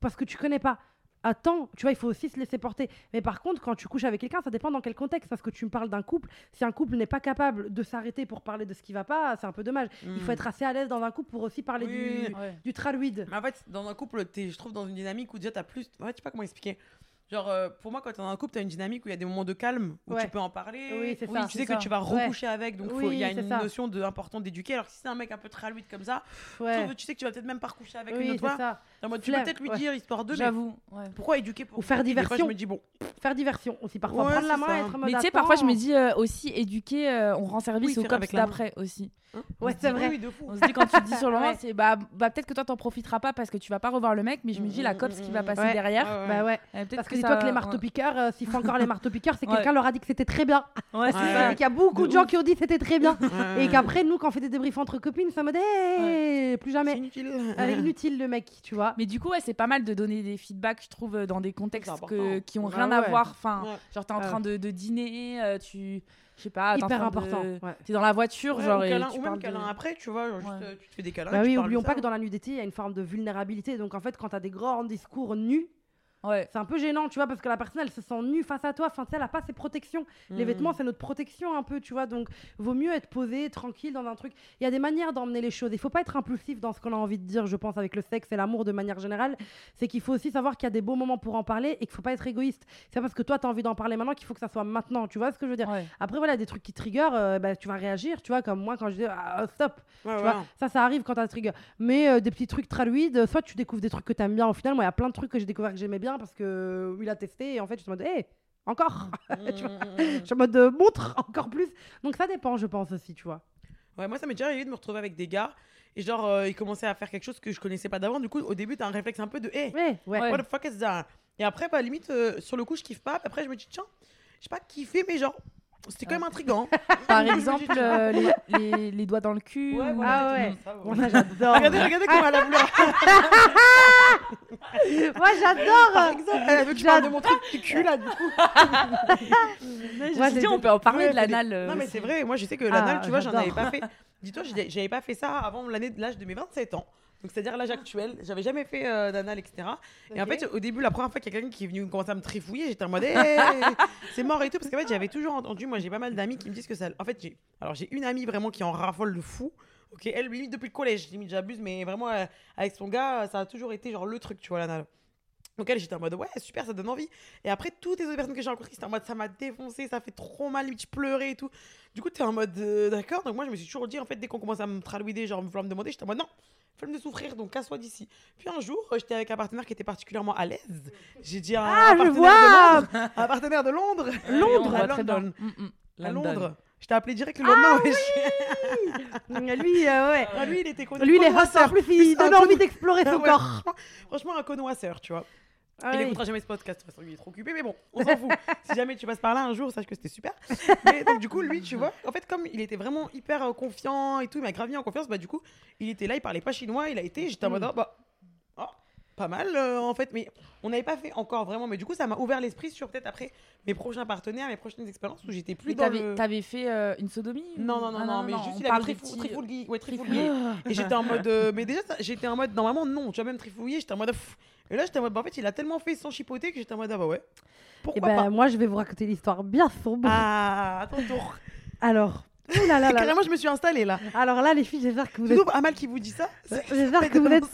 parce que tu connais pas. Attends, tu vois, il faut aussi se laisser porter. Mais par contre, quand tu couches avec quelqu'un, ça dépend dans quel contexte. Parce que tu me parles d'un couple. Si un couple n'est pas capable de s'arrêter pour parler de ce qui va pas, c'est un peu dommage. Il faut Mm. être assez à l'aise dans un couple pour aussi parler Oui. du, Ouais. du traluide. Mais en fait, dans un couple, t'es, je trouve, dans une dynamique où déjà t'as plus. En fait, je sais pas comment expliquer. Genre, euh, pour moi, quand t'es dans un couple, t'as une dynamique où il y a des moments de calme, où Ouais. tu peux en parler. Oui, c'est où ça. Tu sais que tu vas Ouais. recoucher avec, donc Oui, il y a une ça. notion de, importante d'éduquer. Alors que si c'est un mec un peu traluide comme ça, Ouais. tu, sais que tu vas peut-être même pas recoucher avec Oui, une autre fois. ça. Tu peux Flemme, peut-être lui ouais. dire, histoire de. J'avoue. ouais. Pourquoi éduquer pour Ou faire Des fois, diversion. je me dis, bon, Faire diversion aussi. Parfois, Ouais, prendre la main être Mais tu sais, parfois, je me dis euh, aussi, éduquer, euh, on rend service Oui, au main. d'après aussi. hein, Ouais, c'est vrai. oui, oui. On se dit quand tu te dis sur le moment, c'est bah, bah peut-être que toi t'en profiteras pas parce que tu vas pas revoir le mec, mais je me dis la cops qui va passer Ouais. derrière. Bah ouais. Ça- dis-toi que les ouais. marteaux-piqueurs, euh, s'ils font encore les marteaux-piqueurs, c'est que Ouais. quelqu'un leur a dit que c'était très bien. Ouais, c'est Ouais. ça. Et qu'il y a beaucoup de, De gens ouf. qui ont dit que c'était très bien. Ouais. Et qu'après, nous, quand on fait des débriefs entre copines, c'est en mode hey, plus C'est jamais. inutile. Euh, inutile le mec, tu vois. Mais du coup, ouais, c'est pas mal de donner des feedbacks, je trouve, dans des contextes C'est que, qui ont Ouais, rien à ouais. voir. Enfin, Ouais. genre t'es en Ouais. train de, de dîner, euh, tu, je sais pas, Hyper important. de- ouais. T'es dans la voiture, Ouais, genre ou et câlin- tu ou même câlin de- après, tu vois, genre juste, Ouais. euh, tu te fais des câlins. Bah oui, oublions ça. pas que dans la nudité, il y a une forme de vulnérabilité. Donc en fait, quand t'as des grands discours nus, Ouais. c'est un peu gênant, tu vois, parce que la personne, elle se sent nue face à toi. Enfin, tu sais, elle a pas ses protections. Les Mm. vêtements, c'est notre protection un peu, tu vois. Donc, vaut mieux être posé, tranquille dans un truc. Il y a des manières d'emmener les choses. Il faut pas être impulsif dans ce qu'on a envie de dire, je pense, avec le sexe et l'amour de manière générale. C'est qu'il faut aussi savoir qu'il y a des beaux moments pour en parler et qu'il faut pas être égoïste. C'est parce que toi, tu as envie d'en parler maintenant qu'il faut que ça soit maintenant. Tu vois ce que je veux dire? Ouais. Après, voilà, des trucs qui trigger, euh, bah, tu vas réagir, tu vois, comme moi quand je dis ah, stop. Ouais, Tu ouais. vois, ça, ça arrive quand t'as trigger. Mais euh, des petits trucs traluides, soit tu découvres des trucs que t'aimes bien au final. Moi, il y a plein de trucs que j'ai découvert que j'aimais bien parce que il a testé et en fait, je suis en mode, hé, encore Tu vois, Je suis en mode, euh, montre encore plus. Donc ça dépend, je pense aussi, tu vois. Ouais, moi, ça m'est déjà arrivé de me retrouver avec des gars et genre, euh, ils commençaient à faire quelque chose que je connaissais pas d'avant. Du coup, au début, t'as un réflexe un peu de hé, Ouais, ouais. Ouais. what the fuck is that? Et après, bah, limite, euh, sur le coup, je kiffe pas. Puis après, je me dis, tiens, j'ai pas kiffé, mais genre, c'était quand même intriguant. Par exemple, euh, les, les, les doigts dans le cul. Ouais, voilà, Ah ouais. ça, Moi, j'adore. Regardez, regardez comment elle a voulu. Moi, j'adore. Par exemple, elle veut que je parle de mon truc du cul là, du coup. Je me Ouais, suis dit, c'est- on peut en parler Ouais, de l'anal. euh, Non, mais c'est vrai, moi je sais que Ah, l'anal, tu vois, j'en avais pas fait. Dis-toi, j'avais pas fait ça avant l'année de l'âge de mes 27 ans. Donc, c'est-à-dire l'âge actuel. J'avais jamais fait euh, d'anal, etc. Et en fait, au début, la première fois qu'il y a quelqu'un qui est venu commencer à me trifouiller, j'étais en mode, Hey, c'est mort et tout. Parce qu'en fait, j'avais toujours entendu, moi j'ai pas mal d'amis qui me disent que ça. En fait, j'ai alors j'ai une amie vraiment qui en raffole de fou. Ok, elle, limite depuis le collège, limite j'abuse, mais vraiment euh, avec son gars, ça a toujours été genre le truc, tu vois, l'anal. Donc elle, j'étais en mode ouais, super, ça donne envie. Et après, toutes les autres personnes que j'ai rencontrées, c'était en mode ça m'a défoncé, ça fait trop mal, limite je pleurais et tout. Du coup, t'es en mode euh, d'accord. Donc moi, je me suis toujours dit, en fait, dès qu'on commence à me tralouider, genre me vouloir me demander, j'étais en mode non, flemme de souffrir, donc casse-toi d'ici. Puis un jour, euh, j'étais avec un partenaire qui était particulièrement à l'aise. J'ai dit à un Ah, je partenaire vois. de Londres, un partenaire de Londres, Ouais, Londres, on à London. Mm, mm. à. Londres. Je t'ai appelé direct le lendemain. wesh. Lui, euh, ouais. Ah, lui, il était connu. Lui, il est. En plus, Plus il donne envie d'explorer Ah son ouais, corps. franchement, franchement, un connoisseur, tu vois. Ah Il oui. écoutera jamais ce podcast, de toute façon, il est trop occupé, mais bon, on s'en fout. si jamais tu passes par là un jour, sache que c'était super. Mais donc, du coup, lui, tu vois, en fait, comme il était vraiment hyper euh, confiant et tout, il m'a grave mis en confiance, bah, du coup, il était là, il parlait pas chinois, il a été, j'étais en mode, Mm. oh, bah, oh, pas mal, euh, en fait, mais on n'avait pas fait encore vraiment, mais du coup, ça m'a ouvert l'esprit sur peut-être après mes prochains partenaires, mes prochaines expériences où j'étais plus Mais dans t'avais le. t'avais fait euh, une sodomie Non, non, non, Ah, non, mais juste on il avait trifou- trifouillé. Ouais, trifouillé. Et j'étais en mode. euh, mais déjà, j'étais en mode normalement non, tu vois, même trifouillé, j'étais en mode. pff. Et là, j'étais en mode. bah, en fait, il a tellement fait sans chipoter que j'étais en mode. Ah bah ouais. Et Pourquoi ben, pas moi, je vais vous raconter l'histoire bien sombre. Ah, attends, tour. Alors, ouh là là. Carrément, je me suis installée là. Alors là, les filles, j'espère que vous êtes. Amal qui vous dit ça. c'est- J'espère que vous êtes.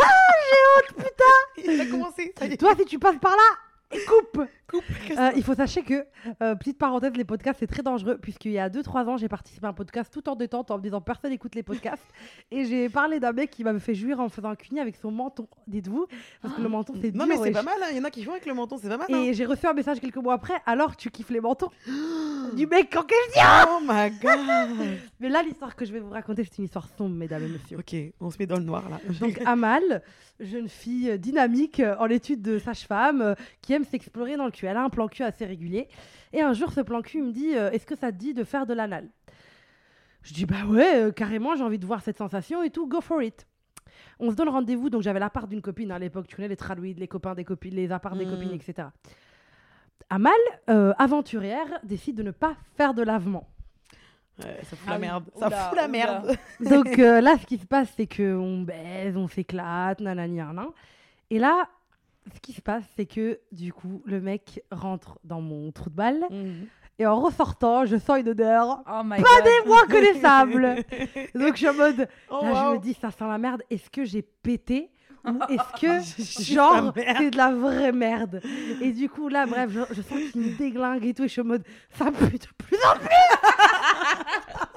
Ah, j'ai honte, putain Il a commencé, ça y est. Toi, si tu passes par là, coupe. Euh, il faut sachez que, euh, petite parenthèse, les podcasts, c'est très dangereux, puisqu'il y a 2-3 ans, j'ai participé à un podcast tout en détente, en me disant personne n'écoute les podcasts. et j'ai parlé d'un mec qui m'avait fait jouir en faisant un cuni avec son menton, dites-vous, parce que le menton, c'est Non, dur, mais c'est pas mal, hein. il y en a qui font avec le menton, c'est pas mal. hein. Et j'ai reçu un message quelques mois après, alors tu kiffes les mentons du mec en question. Oh my god. Mais là, l'histoire que je vais vous raconter, c'est une histoire sombre, mesdames et messieurs. ok, on se met dans le noir là. Donc Amal, jeune fille dynamique euh, en étude de sage-femme, qui aime s'explorer dans le cul. Elle a un plan cul assez régulier. Et un jour, ce plan cul me dit euh, Est-ce que ça te dit de faire de l'anal? Je dis Bah ouais, euh, carrément, j'ai envie de voir cette sensation et tout, go for it. On se donne rendez-vous, donc j'avais l'appart d'une copine à l'époque, tu connais les traduides, les copains des copines, les apparts des Mm. copines, etc. Amal, euh, aventurière, décide de ne pas faire de lavement. Ouais, ça fout Ah la merde. Ça Oula, fout la oula. merde. Donc euh, là, ce qui se passe, c'est qu'on baise, on s'éclate, nanani, nanan. Et là, ce qui se passe, c'est que du coup, le mec rentre dans mon trou de balle. Mhm. Et en ressortant, je sens une odeur Oh my pas god. des moins connaissable. Donc je suis en mode, Oh, là, je me dis, ça sent la merde. Est-ce que j'ai pété ou est-ce que, genre, c'est de la vraie merde? Et du coup, là, bref, je, je sens qu'il me déglingue et tout. Et je suis en mode, ça pue de plus en plus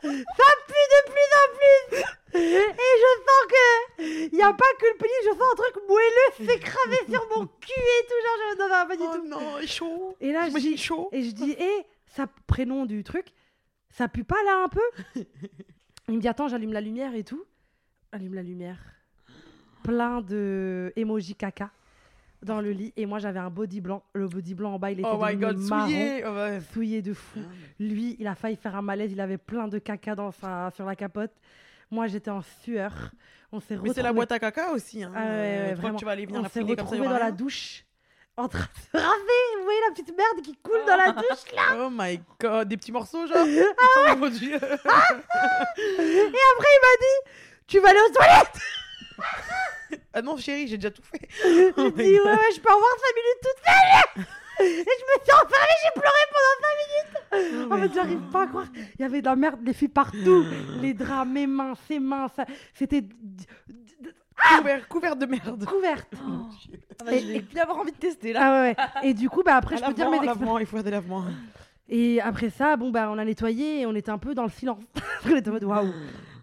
pue de plus en plus Et je sens que il n'y a pas que le pénis, je sens un truc moelleux s'écraser sur mon cul et tout. Genre, je non, non, pas du Oh tout. non, il est chaud. Et là, je dis, chaud. et je dis, hé, ça, prénom du truc, ça pue pas là un peu? Il me dit, attends, j'allume la lumière et tout. Allume la lumière. Plein de emoji caca dans le lit. Et moi, j'avais un body blanc. Le body blanc en bas, il était Oh my god, marron, souillé. Oh, ouais. souillé de fou. Lui, il a failli faire un malaise. Il avait plein de caca dans sa, sur la capote. Moi, j'étais en sueur. On s'est Mais c'est la boîte à caca aussi. Hein. Ah ouais, ouais, tu vas aller venir On s'est retrouvés dans la douche. En train de se raser. Vous voyez la petite merde qui coule dans la douche là Oh my god, des petits morceaux genre. Ah oh mon dieu. Et après, il m'a dit Tu vas aller aux toilettes? ah non chérie, j'ai déjà tout fait. Je Oh God. Ouais, ouais, je peux avoir 5 minutes toute seule Et je me suis enfermée, j'ai pleuré pendant 5 minutes En fait, j'arrive pas à croire. Il y avait de la merde, des filles partout. Les draps, mes mains, ses mains, ça... c'était d- Couvert, couvert de merde. couverte. Ah bah, plus avoir envie de tester là. Ah ouais, ouais. Et du coup, bah, après, À je peux dire mes expériences. il faut faire des lavements. Et après ça, bon, bah, on a nettoyé et on était un peu dans le silence. on était en mode waouh.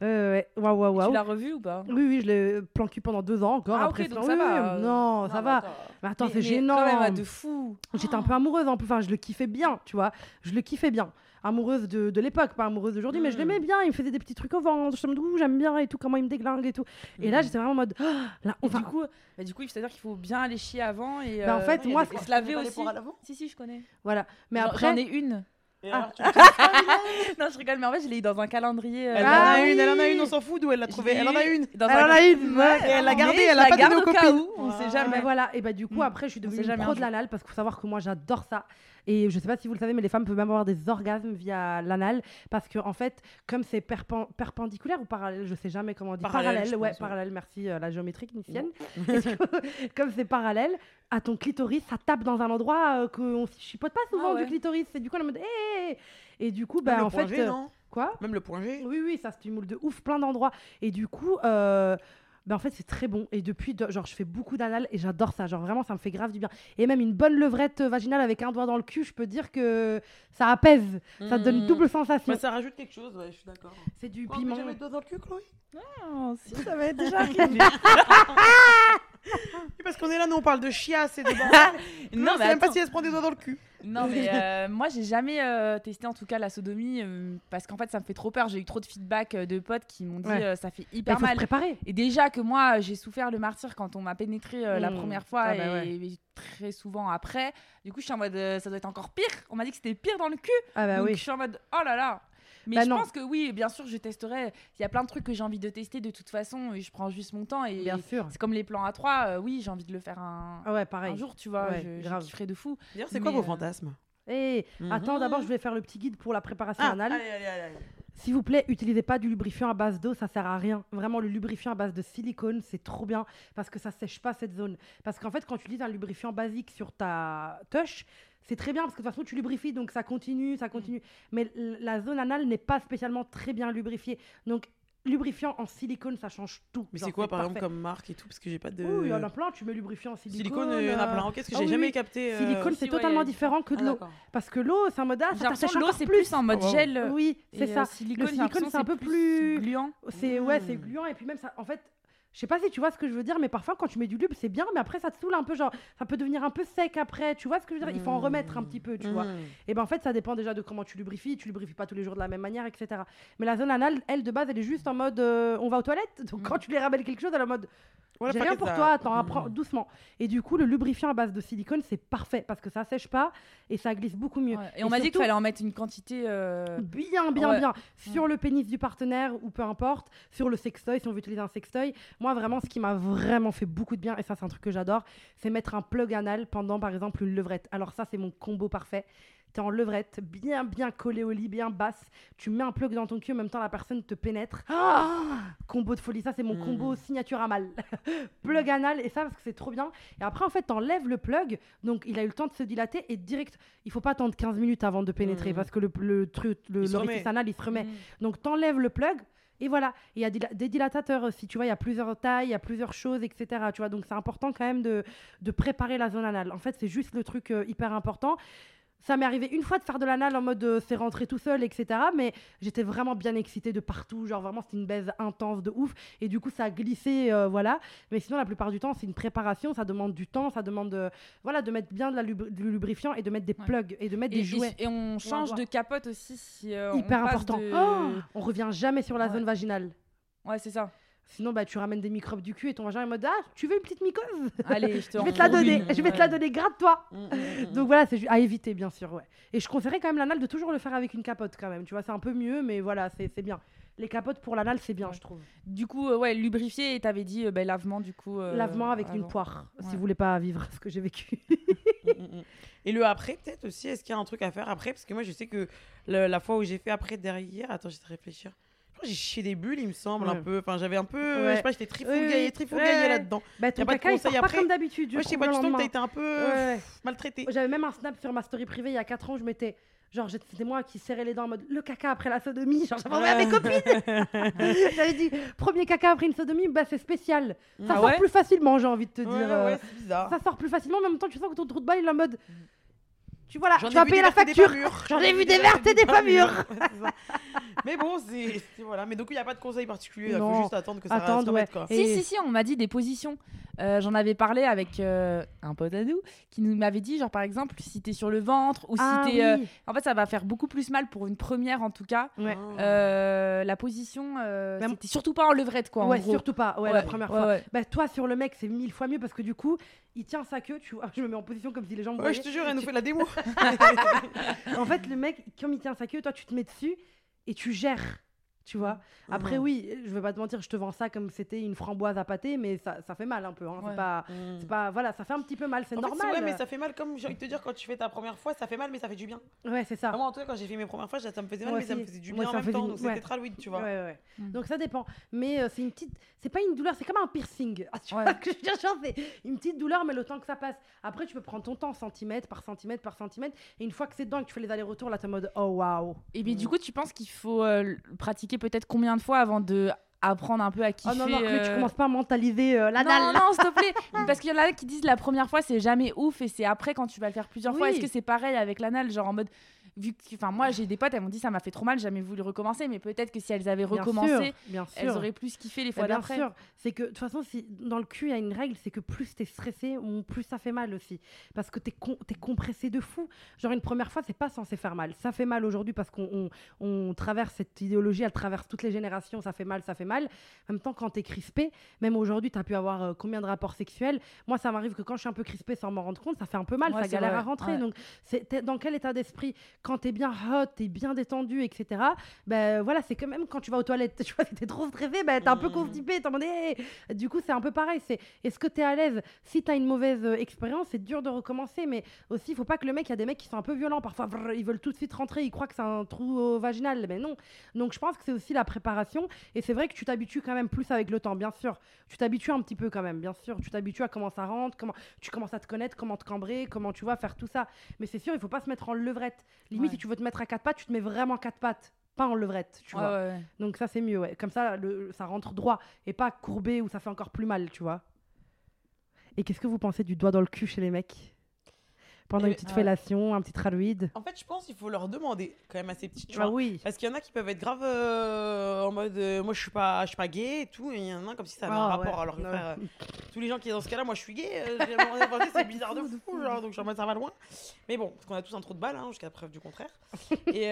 Ouais, waouh, waouh, Tu l'as revu ou pas? Oui, oui, je l'ai planqué pendant deux ans encore. Ah, après ok, donc ça va. oui. euh, Non, ça va. attends. Mais attends, c'est gênant. Quand même, de fou. J'étais un peu amoureuse en plus, enfin je le kiffais bien, tu vois. Je le kiffais bien. Amoureuse de, de l'époque, pas amoureuse d'aujourd'hui, mais je Mm. l'aimais bien. Il me faisait des petits trucs au ventre, je me dis, Ouh, j'aime bien et tout, comment il me déglingue et tout. Et là, Mhm. j'étais vraiment en mode, Ah, là, Et enfin, du coup, bah, du coup, c'est-à-dire qu'il faut bien aller chier avant et. Bah, en euh, fait, et moi, c'est- se laver aussi. poires à l'avant Si si, je connais. voilà. Mais J'en- après, j'en ai une. Ah. non, je rigole, mais en fait, je l'ai eu dans un calendrier. euh, Elle Ah en a oui. une, elle en a une, on s'en fout d'où elle l'a trouvée. Elle en a une. Dans Elle un en a une, ouais. Et elle l'a mais gardée, elle l'a la pas donnée garde aux au cas copines. où, on sait Ah, Et jamais. ben voilà, et bah du coup Mm. après je suis devenue sait une pro de jour. l'anal parce qu'il faut savoir que moi j'adore ça. Et je sais pas si vous le savez, mais les femmes peuvent même avoir des orgasmes via l'anal parce que en fait, comme c'est perpen- perpendiculaire ou parallèle, je sais jamais comment on dit. Parallèle, je ouais, pense, ouais. parallèle. Merci euh, la géométrie clinicienne. Et comme c'est parallèle à ton clitoris, ça tape dans un endroit euh, qu'on chipote pas souvent Ah ouais. du clitoris. C'est du coup on mode Hé et du coup bah le en fait G, euh, non? quoi? Même le point G? oui, oui, ça stimule de ouf plein d'endroits. Et du coup, euh, ben en fait, c'est très bon. Et depuis, de- genre, je fais beaucoup d'anal et j'adore ça. Genre, vraiment, ça me fait grave du bien. Et même une bonne levrette vaginale avec un doigt dans le cul, je peux dire que ça apaise. Ça donne une Mm. double sensation. Bah, ça rajoute quelque chose, ouais, je suis d'accord. c'est du Quoi, piment. jamais le doigt dans le cul, Chloé? Non, si, ça va être déjà arrivé. Parce qu'on est là, nous on parle de chiasse et de bordel. non, mais même pas si elle se prend des doigts dans le cul. Non, mais euh, moi, j'ai jamais euh, testé en tout cas la sodomie euh, parce qu'en fait, ça me fait trop peur. J'ai eu trop de feedback euh, de potes qui m'ont dit Ouais. euh, ça fait Bah, hyper faut se mal. préparer. Et déjà que moi, j'ai souffert le martyr quand on m'a pénétré euh, la Mm. première fois Ah bah et, ouais. et très souvent après. Du coup, je suis en mode euh, ça doit être encore pire. On m'a dit que c'était pire dans le cul. Ah bah donc je oui. suis en mode oh là là. Mais Bah je non. pense que oui, bien sûr, je testerai. Il y a plein de trucs que j'ai envie de tester de toute façon et je prends juste mon temps. Et Bien sûr. c'est comme les plans à 3 oui, j'ai envie de le faire un, Ah ouais, pareil. un jour, tu vois. Ouais, je, je kifferais de fou. D'ailleurs, c'est quoi vos euh, fantasmes? Et attends, Mhm. d'abord, je vais faire le petit guide pour la préparation Ah, anale. allez, allez, allez, allez. S'il vous plaît, utilisez pas du lubrifiant à base d'eau, ça sert à rien. Vraiment, le lubrifiant à base de silicone, c'est trop bien parce que ça sèche pas cette zone. Parce qu'en fait, quand tu utilises un lubrifiant basique sur ta touche, c'est très bien parce que de toute façon, tu lubrifies, donc ça continue, ça continue. Mais la zone anale n'est pas spécialement très bien lubrifiée. Donc, lubrifiant en silicone, ça change tout. Mais c'est quoi par exemple comme marque et tout? Parce que j'ai pas de. Oui, il y en a plein, tu mets lubrifiant en silicone. Silicone, il y en a plein. Qu'est-ce que ah j'ai oui, jamais oui. capté euh, Silicone, si, c'est totalement différent que de ah, l'eau. Parce que l'eau, c'est un mode ah, ça que l'eau, c'est plus. plus en mode Oh, wow. gel. Oui, c'est euh, ça. silicone, Le silicone, c'est un que peu plus. gluant. C'est ouais, c'est Mm. gluant et puis même ça, en fait, Je sais pas si tu vois ce que je veux dire, mais parfois quand tu mets du lube, c'est bien, mais après ça te saoule un peu, genre ça peut devenir un peu sec après. Tu vois ce que je veux dire? Il faut en remettre un petit peu, tu vois. Mm. Et ben en fait, ça dépend déjà de comment tu lubrifies. Tu lubrifies pas tous les jours de la même manière, etc. Mais la zone anale, elle de base, elle est juste en mode euh, on va aux toilettes? Donc quand tu lui ramènes quelque chose, elle est en mode Voilà, j'ai rien pour ça- toi, attends, Mm. apprends doucement. Et du coup, le lubrifiant à base de silicone, c'est parfait parce que ça sèche pas et ça glisse beaucoup mieux. Ouais. Et on m'a dit qu'il fallait en mettre une quantité. euh, Bien, bien, Ouais. bien. Sur le pénis du partenaire ou peu importe, sur le sextoy, si on veut utiliser un sextoy. Moi, vraiment, ce qui m'a vraiment fait beaucoup de bien, et ça, c'est un truc que j'adore, c'est mettre un plug anal pendant, par exemple, une levrette. Alors, ça, c'est mon combo parfait. T'es en levrette, bien, bien collé au lit, bien basse. Tu mets un plug dans ton cul, en même temps, la personne te pénètre. Ah combo de folie, ça, c'est mon combo signature à mal. plug anal, et ça, parce que c'est trop bien. Et après, en fait, t'enlèves le plug, donc il a eu le temps de se dilater, et direct, il faut pas attendre 15 minutes avant de pénétrer, Mm. parce que le, le truc, le Il anal, il se remet. mm. Donc, t'enlèves le plug. Et voilà, il y a des, des dilatateurs aussi, tu vois, il y a plusieurs tailles, il y a plusieurs choses, etc. Tu vois, donc c'est important quand même de, de préparer la zone anale. En fait, c'est juste le truc euh, hyper important. Ça m'est arrivé une fois de faire de l'anal en mode euh, c'est rentré tout seul, etc. Mais j'étais vraiment bien excitée de partout. Genre vraiment, c'était une baise intense de ouf. Et du coup, ça a glissé, euh, voilà. Mais sinon, la plupart du temps, c'est une préparation. Ça demande du temps, ça demande de, voilà, de mettre bien de la lubri- du lubrifiant et de mettre des Ouais. plugs et de mettre Et, des jouets. et- et on change de capote aussi si. euh, on Hyper passe important. de- Oh on revient jamais sur la Ouais. zone vaginale. Ouais, c'est ça. Sinon, bah, tu ramènes des microbes du cul et ton vagin est en mode Ah, tu veux une petite mycose? Allez, je te Je vais te la donner, une. je vais te la donner, gratte-toi Mm, mm, mm. Donc voilà, c'est à éviter, bien sûr, ouais. Et je conseillerais quand même l'anal de toujours le faire avec une capote, quand même. Tu vois, c'est un peu mieux, mais voilà, c'est bien. Les capotes pour l'anal, c'est bien, Ouais. je trouve. Du coup, euh, ouais, lubrifié et t'avais dit euh, ben, lavement, du coup. euh, Lavement avec une poire, si vous voulez pas vivre ce que j'ai vécu. Et le après, peut-être aussi, est-ce qu'il y a un truc à faire après? Parce que moi, je sais que le- la fois où j'ai fait après derrière, attends, j'essaie de réfléchir. J'ai chié des bulles, il me semble, un peu. Enfin, j'avais un peu. Ouais. Je sais pas, j'étais trifougaillée trifougaillée là-dedans. bah, ton caca, il pas comme d'habitude. Moi, je sais pas, tu sens que t'as été un peu maltraité. J'avais même un snap sur ma story privée il y a 4 ans, je m'étais. Genre, c'était moi qui serrais les dents en mode le caca après la sodomie. Genre, j'avais envoyé à mes copines. J'avais dit premier caca après une sodomie, bah c'est spécial. Ça Ah sort ouais plus facilement, j'ai envie de te Ouais, dire. ouais, euh, ouais, c'est bizarre. ça sort plus facilement, mais en même temps, tu sens que ton trou de balle, il est en mode. Tu vois là, J'en tu ai vas payer la facture. J'en ai vu des vertes et des pas mûres. Mais bon, c'est voilà. Mais donc, il n'y a pas de conseil particulier. Il faut juste attendre que ça Attendre, ouais. quoi. Et- Si, si, si, on m'a dit des positions. Euh, J'en avais parlé avec euh, un pote à nous qui nous m'avait dit, genre par exemple, si t'es sur le ventre ou si Ah t'es. euh, oui. En fait, ça va faire beaucoup plus mal pour une première en tout cas. Ouais. Ah. Euh, la position, euh, Même- c'était surtout pas en levrette quoi. en ouais, gros. surtout pas. Ouais, la première ouais, fois. ouais. Bah, toi, sur le mec, c'est mille fois mieux parce que du coup, il tient sa queue. Tu vois, je me mets en position comme si les gens me Ouais, je te jure, elle nous fait la démo. En fait, le mec, comme il tient sa queue, toi, tu te mets dessus et tu gères. Tu vois Après, oui, je vais pas te mentir, je te vends ça comme c'était une framboise à pâté, mais ça, ça fait mal un peu. Hein. Ouais. C'est pas, Mm. c'est pas. Voilà, ça fait un petit peu mal, c'est En fait, normal. c'est- ouais, mais ça fait mal comme j'ai envie de te dire quand tu fais ta première fois, ça fait mal mais ça fait du bien. Ouais, c'est ça. Moi en tout cas quand j'ai fait mes premières fois, ça me faisait mal Moi mais ça me faisait du Moi, bien en même temps. du- Donc c'était traloïde, tu vois. Ouais, ouais. Mm. Donc ça dépend. Mais euh, c'est une petite. C'est pas une douleur, c'est comme un piercing. Ah, tu Ouais. vois ce que je veux dire genre, c'est une petite douleur, mais le temps que ça passe. Après, tu peux prendre ton temps, centimètre par centimètre par centimètre. Et une fois que c'est dedans et que tu fais les allers-retours, là, t'es en mode oh waouh. Et bien du coup, tu penses qu'il faut euh, peut-être combien de fois avant de apprendre un peu à kiffer Oh non, non, tu euh, commences pas à mentaliser euh, la non, dalle. non, s'il te plaît. Parce qu'il y en a qui disent la première fois c'est jamais ouf et c'est après quand tu vas le faire plusieurs fois. Est-ce que c'est pareil avec l'anal Genre en mode. Vu que, enfin, moi j'ai des potes, elles m'ont dit ça m'a fait trop mal, jamais voulu recommencer, mais peut-être que si elles avaient Bien recommencé, sûr, bien sûr. elles auraient plus kiffé les fois bien d'après. sûr, c'est que de toute façon, si, dans le cul, il y a une règle, c'est que plus t'es stressé, plus ça fait mal aussi. Parce que t'es con, t'es compressé de fou. Genre une première fois, c'est pas censé faire mal. Ça fait mal aujourd'hui parce qu'on on, on traverse cette idéologie, elle traverse toutes les générations, ça fait mal, ça fait mal. En même temps, quand t'es crispé, même aujourd'hui, t'as pu avoir euh, combien de rapports sexuels? Moi, ça m'arrive que quand je suis un peu crispé sans m'en rendre compte, ça fait un peu mal, Ouais, ça galère vrai, à rentrer. ouais. Donc, c'est dans quel état d'esprit Quand t'es bien hot, t'es bien détendu, etc. Ben voilà, c'est quand même quand tu vas aux toilettes, tu vois, si t'es trop stressé, ben t'es un peu Mhm. constipé, t'es en mode, Hey Du coup, c'est un peu pareil. C'est est-ce que t'es à l'aise? Si t'as une mauvaise euh, expérience, c'est dur de recommencer, mais aussi, il faut pas que le mec, il y a des mecs qui sont un peu violents, parfois, brrr, ils veulent tout de suite rentrer, ils croient que c'est un trou euh, vaginal, mais non. Donc, je pense que c'est aussi la préparation, et c'est vrai que tu t'habitues quand même plus avec le temps, bien sûr. Tu t'habitues un petit peu quand même, bien sûr. Tu t'habitues à comment ça rentre, comment tu commences à te connaître, comment te cambrer, comment tu vas faire tout ça. Mais c'est sûr, il faut pas se mettre en levrette. Limite, si tu veux te mettre à quatre pattes, tu te mets vraiment quatre pattes, pas en levrette, tu vois. ouais, ouais. Donc ça, c'est mieux, ouais. Comme ça, le, ça rentre droit et pas courbé où ça fait encore plus mal, tu vois. Et qu'est-ce que vous pensez du doigt dans le cul chez les mecs? Pendant Et- une petite Ah. fellation, un petit traluide. En fait, je pense qu'il faut leur demander quand même à ces petits, tu Ah oui. Parce qu'il y en a qui peuvent être grave euh, en mode euh, moi je suis pas je suis pas gay et tout et il y en a comme si ça avait un Ah, rapport alors que frère, euh, tous les gens qui sont dans ce cas-là moi je suis gay c'est bizarre de fou genre donc je suis en mode ça va loin. Mais bon parce qu'on a tous un trou de balle hein, jusqu'à preuve du contraire. Et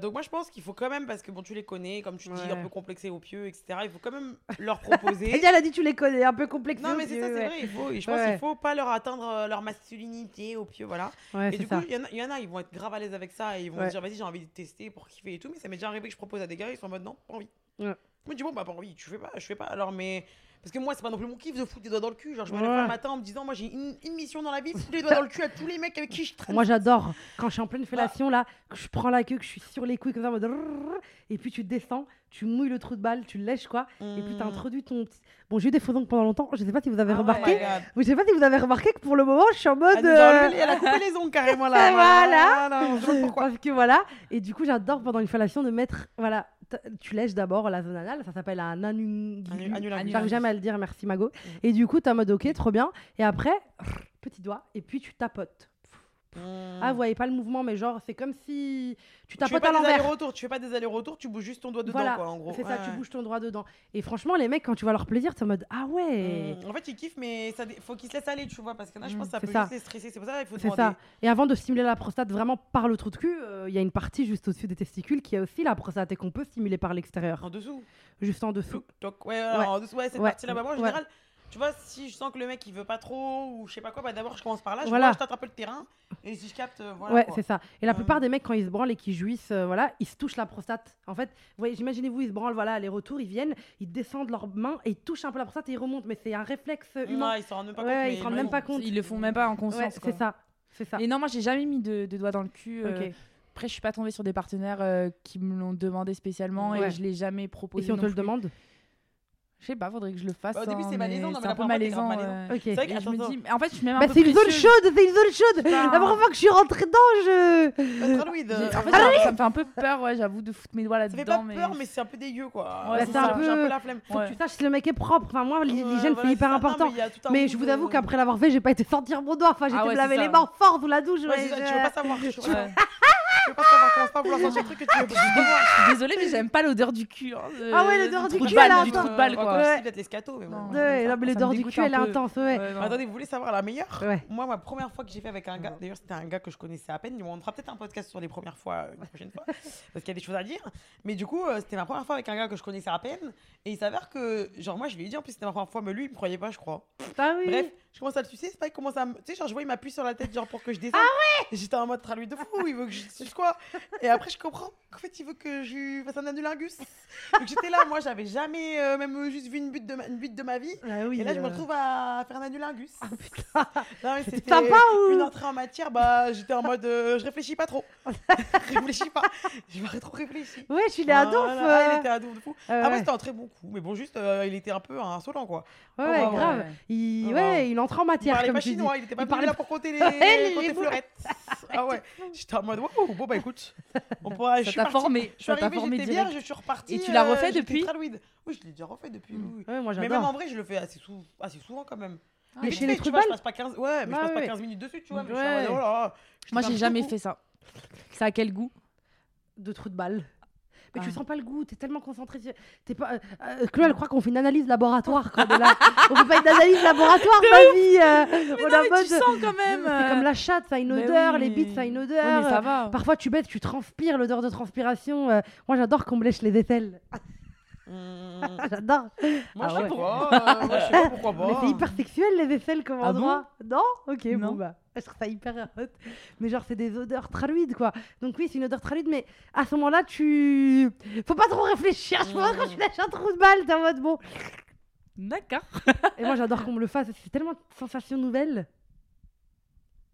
donc moi je pense qu'il faut quand même parce que bon tu les connais comme tu dis un peu complexés au pieu etc il faut quand même leur proposer. Elle a dit tu les connais, un peu complexe. non mais c'est ça c'est vrai il faut je pense qu'il faut pas leur atteindre leur masculinité au pied voilà Ouais, et du ça. coup, il y, en a- il y en a, ils vont être grave à l'aise avec ça et ils vont Ouais. se dire, vas-y, j'ai envie de tester pour kiffer et tout. Mais ça m'est déjà arrivé que je propose à des gars, ils sont en mode, non, pas envie. Ouais. Je me dis, bon, bah, pas envie, tu fais pas, je fais pas. Alors, mais. Parce que moi, c'est pas non plus mon kiff de foutre des doigts dans le cul. Genre, je me lève le matin en me disant, moi, j'ai une, une mission dans la vie, foutre les doigts dans le cul à tous les mecs avec qui je traîne. Moi j'adore quand je suis en pleine fellation là, que je prends la queue, que je suis sur les couilles comme ça en mode et puis tu descends, tu mouilles le trou de balle, tu lèches quoi, et puis t'as Mmh. introduit ton petit... Bon j'ai eu des faux ongles pendant longtemps, je sais pas si vous avez Ah remarqué, je sais pas si vous avez remarqué que pour le moment je suis en mode... Elle, nous a euh, elle a coupé les ongles carrément là. Voilà. Pourquoi. Parce que voilà, et du coup j'adore pendant une fellation de mettre, voilà, tu lèches d'abord la zone anale, ça s'appelle un anu... Anu- anulingus. J'arrive jamais à le dire, merci Mago. Mm. Et du coup, t'es en mode ok, trop bien. Et après, petit doigt, et puis tu tapotes. Ah, vous voyez pas le mouvement, mais genre, c'est comme si tu Tu fais tapotes pas à des l'envers. allers-retours, tu fais pas des allers-retours, tu bouges juste ton doigt dedans, Voilà, quoi, en gros. c'est ça, Ouais, tu bouges ton doigt dedans. Et franchement, les mecs, quand tu vois leur plaisir, t'es en mode ah ouais. Mmh. En fait, ils kiffent, mais ça faut qu'ils se laissent aller, tu vois, parce que là, je Mmh, pense que ça c'est peut ça. juste les stresser. C'est pour ça qu'il faut C'est demander. ça. Et avant de stimuler la prostate vraiment par le trou de cul, euh, il y a une partie juste au-dessus des testicules qui est aussi la prostate et qu'on peut stimuler par l'extérieur, En dessous. juste en dessous. Toc, toc. Ouais, alors, en dessous, ouais, cette Ouais. partie-là, bah, moi, en Ouais. général, tu vois, si je sens que le mec, il veut pas trop, ou je sais pas quoi, bah d'abord, je commence par là, je, Voilà. vois, je tâte un peu le terrain, et si je capte, euh, voilà. ouais, c'est ça. Et la Ouais. plupart des mecs, quand ils se branlent et qu'ils jouissent, euh, voilà, ils se touchent la prostate. En fait, vous voyez, imaginez-vous, ils se branlent, voilà, les retours, ils viennent, ils descendent leurs mains et ils touchent un peu la prostate et ils remontent. Mais c'est un réflexe euh, humain. Ouais, ils s'en rendent même pas Ouais, compte. ils mais se rendent ils même le pas font. compte. Ils le font même pas en conscience. c'est ça. C'est ça. Et non, moi j'ai jamais mis de, de doigts dans le cul. euh. Après, je suis pas tombée sur des partenaires euh, qui me l'ont demandé spéciaalement Ouais. et je l'ai jamais Et proposé. si on non te le demande Je sais pas, faudrait que je le fasse. Bah, au début, c'est malaisant, mais non, mais c'est la un peu première fois, t'es grave malaisant. malaisant. euh, Ok. C'est vrai Et que, je me attends, dis, mais en fait, je suis même un Bah, peu c'est une zone précieuse. chaude, c'est une zone chaude. Putain. La première fois que je suis rentrée dedans, je. attends, Tralouide, J'ai- euh, En fait, ça ça, ça me fait un peu peur, ouais, j'avoue, de foutre mes doigts fait pas là-dedans. mais... peur, mais c'est un peu dégueu, quoi. Ouais, c'est c'est un ça, j'ai un peu- peu la flemme. Faut Ouais. que tu saches si le mec est propre. Enfin, moi, Ouais, l'hygiène, voilà, c'est hyper ça. Non, important. mais il y a tout un Mais mood, je vous avoue qu'après l'avoir fait, j'ai pas été sortir mon doigt. Enfin, Ah ouais, me c'est laver ça. les mains fort sous la douche. Ouais, ouais, c'est ça, je- tu veux pas savoir. Tu veux Ouais. pas tu veux pas savoir, commence pas à vouloir sentir le truc que tu veux pas savoir. Je suis désolée, mais j'aime pas l'odeur du cul. hein, de- Ah ouais, l'odeur du trou de cul, balle, elle est du trou de intense. balle, quoi. si, peut-être l'escato, mais bon. Non. Ouais, mais l'odeur du cul, un elle est intense, ouais. Ouais, non. Attendez, vous voulez savoir la meilleure? Ouais. Moi, ma première fois que j'ai fait avec un gars, d'ailleurs, c'était un gars que je connaissais à peine. On fera peut-être un podcast sur les premières fois euh, une prochaine fois, parce qu'il y a des choses à dire. Mais du coup, euh, c'était ma première fois avec un gars que je connaissais à peine. Et il s'avère que, genre, moi, je lui ai dit, en plus, c'était ma première fois, mais lui, il me croyait pas, je crois. Ah oui. Bref, je commence à le sucer, c'est pas, il commence à me. Tu sais, genre, je vois, il m'appuie sur la tête, genre, pour que je descende. Ah ouais J'étais en mode traduit de fou, il veut que je suce quoi Et après, je comprends qu'en fait, il veut que je fasse un anulingus. Donc, j'étais là, moi, j'avais jamais euh, même juste vu une butte de ma, une butte de ma vie. Ah oui. Et là, je me euh. retrouve à faire un anulingus. Ah putain. Non, mais C'était sympa ou? une entrée en matière, bah j'étais en mode euh, je réfléchis pas trop. réfléchis pas. J'ai pas trop réfléchi. Ouais, je suis les à donf. Ah, il était à donf de fou. Euh, Après, ouais. c'était un très bon coup, mais bon, juste il était un peu insolent quoi. Ouais, grave. ouais. Il, ouais, entre en Il matière, parlait comme pas tu dis. chinois, il était pas Il parlait là pour compter les, Les fleurettes. ah ouais, j'étais en mode waouh, bon bah écoute, on pourra. je Ça t'a formé. Je suis arrivée, j'étais bien, je suis repartie. Et tu l'as euh, refait j'étais depuis. Oui, je l'ai déjà refait depuis. oui, oui. Ouais, moi Mais même en vrai, je le fais assez, sou- assez souvent quand même. Mais vite chez les vois, je passe pas 15 ouais, mais je passe ouais. pas 15 minutes dessus, tu vois, mais oh Moi, j'ai jamais fait ça. Ça a quel goût? De trous de balle. Mais tu Ah. sens pas le goût, t'es tellement concentré. T'es pas. euh, euh, Chloé, elle croit qu'on fait une analyse laboratoire quand on là. on fait pas une analyse laboratoire, ma vie. euh, on non, a mais mode- tu sens quand même. C'est comme la chatte, ça a une Mais odeur, oui, les bites, ça a une odeur. ça va. Parfois, tu bêtes, tu transpires, l'odeur de transpiration. euh, moi, j'adore qu'on me lèche les aisselles. Mmh. j'adore. Moi, Ah je sais ouais. pas, euh, moi, je sais pas pourquoi Mais pas. c'est hyper sexuel, les aisselles comme Ah bon endroit. non Ok, Non. bon, bah. Je trouve ça hyper hot. Mais genre, c'est des odeurs traluides, quoi. Donc, oui, c'est une odeur traluide, mais à ce moment-là, tu. Faut pas trop réfléchir. Je pense que quand tu lâches un trou de balle, t'es en mode bon. D'accord. Et moi, j'adore qu'on me le fasse. C'est tellement de sensations nouvelles.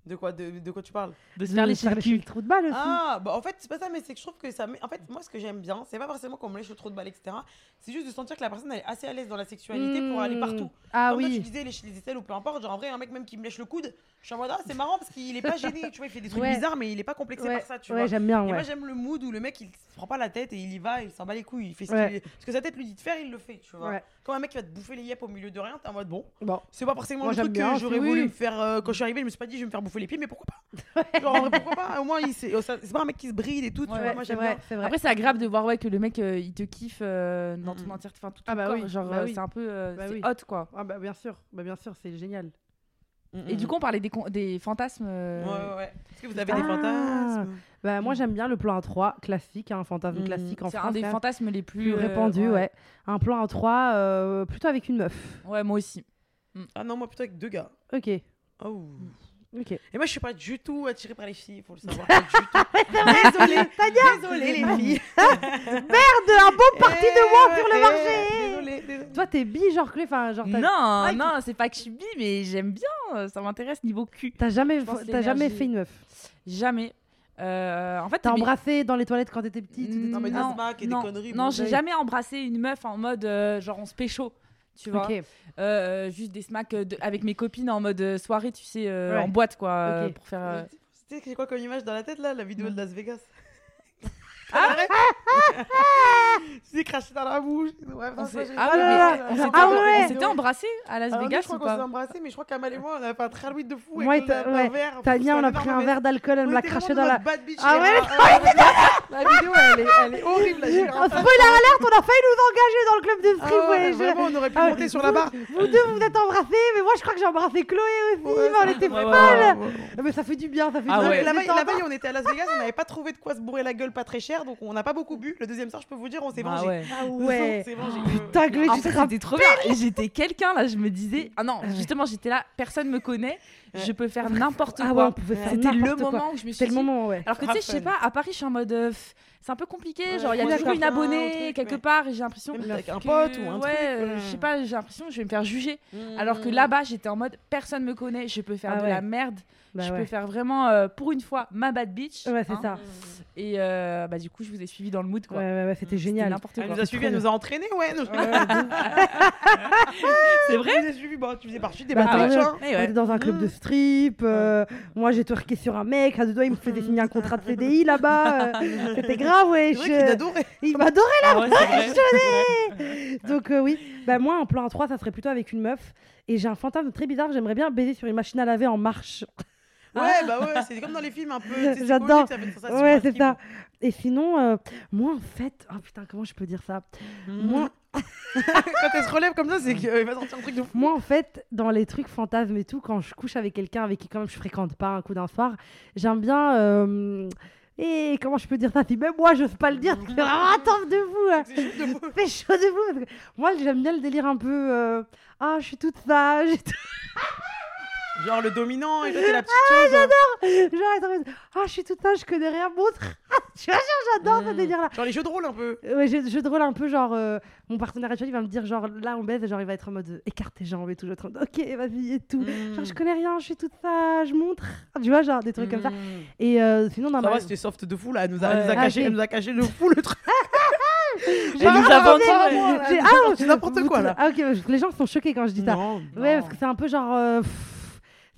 De quoi, de, de quoi tu parles? De se faire lécher le lécher le cul. trou de balle aussi. Ah, bah en fait, c'est pas ça, mais c'est que je trouve que ça. met- En fait, moi, ce que j'aime bien, c'est pas forcément qu'on me lèche le trou de balle, etc. C'est juste de sentir que la personne elle est assez à l'aise dans la sexualité pour aller Mmh. partout. Ah Comme toi, tu oui. disais lécher les aisselles ou peu importe. Genre, en vrai, un mec même qui me lèche le coude, je suis en mode, ah, c'est marrant parce qu'il est pas gêné, tu vois, il fait des trucs Ouais. bizarres, mais il est pas complexé Ouais, par ça, tu ouais vois. j'aime bien, Et ouais. moi, j'aime le mood où le mec il se prend pas la tête et il y va, il s'en bat les couilles, il fait ce, Ouais. qu'il- ce que sa tête lui dit de faire, il le fait, tu vois. Ouais. Quand un mec qui va te bouffer les yeux au milieu de rien, t'es en mode bon. Bon. C'est pas forcément Moi, le truc bien, que j'aurais voulu oui. me faire euh, quand je suis arrivé. Je me suis pas dit, je vais me faire bouffer les pieds, mais pourquoi pas? Genre, pourquoi pas? Au moins, il oh, c'est pas un mec qui se bride et tout. tu Ouais, vois, Ouais, moi, c'est j'aime vrai, bien. c'est vrai. Après, c'est agréable de voir ouais, que le mec euh, il te kiffe euh, dans ton Mhm. entièreté, enfin tout Ah ton bah corps. Genre, bah c'est un peu Bah hot quoi. Ah bah bien sûr, bah bien sûr, c'est génial. Et du coup, on parlait des, des fantasmes. euh, Ouais, ouais, ouais. Est-ce que vous avez Ah. des fantasmes Bah moi j'aime bien le plan A3 classique, un fantasme Mhm. classique en C'est France. un des fantasmes les plus, plus euh, répandus, ouais. Un plan A3 euh, plutôt avec une meuf. Ouais, moi aussi. Ah non, moi plutôt avec deux gars. Ok, Oh. Et moi, je suis pas du tout attirée par les filles, faut le savoir. Pas du tout. Désolée, désolée les filles. Merde, un beau parti de moi sur le Eh, marché Désolée, désolée. Toi t'es bi genre Clé, enfin genre Non, Ah, non, c'est pas que je suis bi, mais j'aime bien. Ça m'intéresse niveau cul. t'as jamais, t'as jamais fait une meuf. Jamais. Euh, en fait, T'as embrassé dans les toilettes quand t'étais petite. Non, mais comme des et des non, conneries, Non, bon, j'ai jamais embrassé une meuf en mode euh, genre on se pécho. Tu vois. Euh, juste des smacks euh, de- avec mes copines en mode euh, soirée, tu sais, euh, Ouais. en boîte quoi, euh, Ok. pour faire. euh, Tu sais, c'est quoi comme image dans la tête là La vidéo de Las Vegas? Ah Tu craché dans la bouche. Ouais, On s'est- j'ai- ah oui, Ah mais on s'était ah on ouais. s'était embrassés à Las Alors, nous, Vegas je crois ou qu'on s'est pas embrassés, mais je crois qu'Amal et moi, on a fait un tralweed de fou. Ouais, avec t'as- le- ouais. un verre. Tania, on a pris un énorme, verre d'alcool, elle on me l'a était craché vraiment dans la. notre bad bitch Ah ouais, Ah, La vidéo, elle est, elle est horrible. là, j'ai eu un Oh, spoiler alert, on a failli nous engager dans le club de Ah strip. ouais, ouais, je- vraiment, on aurait pu Ah, monter sur vous- la barre. Vous deux, vous êtes embrassés, mais moi je crois que j'ai embrassé Chloé aussi. Ouais, mais on était ouais, ouais, folles. ouais, ouais. Ah, Mais ça fait du bien, ça fait Ah du bien. ouais. La veille, veille, on était à Las Vegas, on n'avait pas trouvé de quoi se bourrer la gueule pas très cher, donc on n'a pas beaucoup bu. Le deuxième soir, je peux vous dire, on s'est Ah vengé. ouais. Ah On ouais. s'est vengé. Putain, En tu te rappelles trop bien. J'étais quelqu'un là, je me disais, ah non, justement, j'étais là, personne me connaît, je peux faire n'importe Ah ouais, quoi. C'était le n'importe quoi. moment où je me suis C'était le dit, moment, ouais. Alors que tu sais, je sais pas, à Paris, je suis en mode. euh, c'est un peu compliqué. Ouais, genre, il y a toujours une abonnée Un truc, quelque mais- part et j'ai l'impression. Avec un que- pote ou un ouais, euh, ouais. je sais pas, j'ai l'impression que je vais me faire juger. Mmh. Alors que là-bas, j'étais en mode personne me connaît, je peux faire Ah de ouais. la merde, Bah je ouais. peux faire vraiment euh, pour une fois ma bad bitch. Ouais, c'est hein. ça. Et euh, bah, du coup, je vous ai suivi dans le mood Ouais, quoi. ouais, ouais, c'était génial. n'importe Elle quoi. nous a suivis, elle nous a entraînés, ouais. nous- C'est vrai Elle nous a suivis, bon, tu faisais partie des Bah, bad bitch, ouais. hein. Eh On ouais. était dans un club de strip. euh, Moi, j'ai twerké sur un mec. À deux doigts, il me faisait signer un contrat de CDI là-bas. euh, C'était grave, ouais. C'est vrai. Il m'adorait Ah ouais, c'est vrai. Donc euh, oui, bah moi un plan 3 ça serait plutôt avec une meuf et j'ai un fantasme très bizarre, j'aimerais bien baiser sur une machine à laver en marche. Ouais, bah ouais, c'est comme dans les films un peu. J'adore. Ouais, c'est ça. Et sinon euh, moi en fait, oh putain, comment je peux dire ça? Moi Quand elle se relève comme ça, c'est qu'il va sortir un truc de fou. moi en fait, dans les trucs fantasmes et tout quand je couche avec quelqu'un avec qui quand même je fréquente pas un coup d'un soir, j'aime bien euh, et comment je peux dire ça? Si même moi j'ose pas le dire, c'est vraiment attends de vous. hein. C'est chaud de. Fais chaud de vous parce que moi j'aime bien le délire un peu euh, ah je suis toute sage et tout. Genre le dominant et toi t'es la petite chose. Genre, être en mode, ah, je suis toute sage, je connais rien, montre. tu vois, genre, j'adore ce Mm. délire-là. Genre les jeux de rôle un peu. Ouais, jeu, jeu de rôle un peu genre, euh, mon partenaire actuel, il va me dire, genre, là, on baise, et genre, il va être en mode, euh, écarte tes jambes et tout. Je vais être en mode, ok, vas-y, et tout. Genre, je connais rien, je suis toute sage, montre. Tu vois, genre, des trucs comme ça. Et euh, sinon, dans Ça ma. va, c'était soft de fou là. Elle nous a, elle nous a Ah, caché, elle nous a caché de fou le truc. J'ai Elle nous a a ah, sorti n'importe quoi, là. Ah, ok, les gens sont choqués quand je dis ça. Non. Ouais, parce que c'est un peu genre. euh, pff,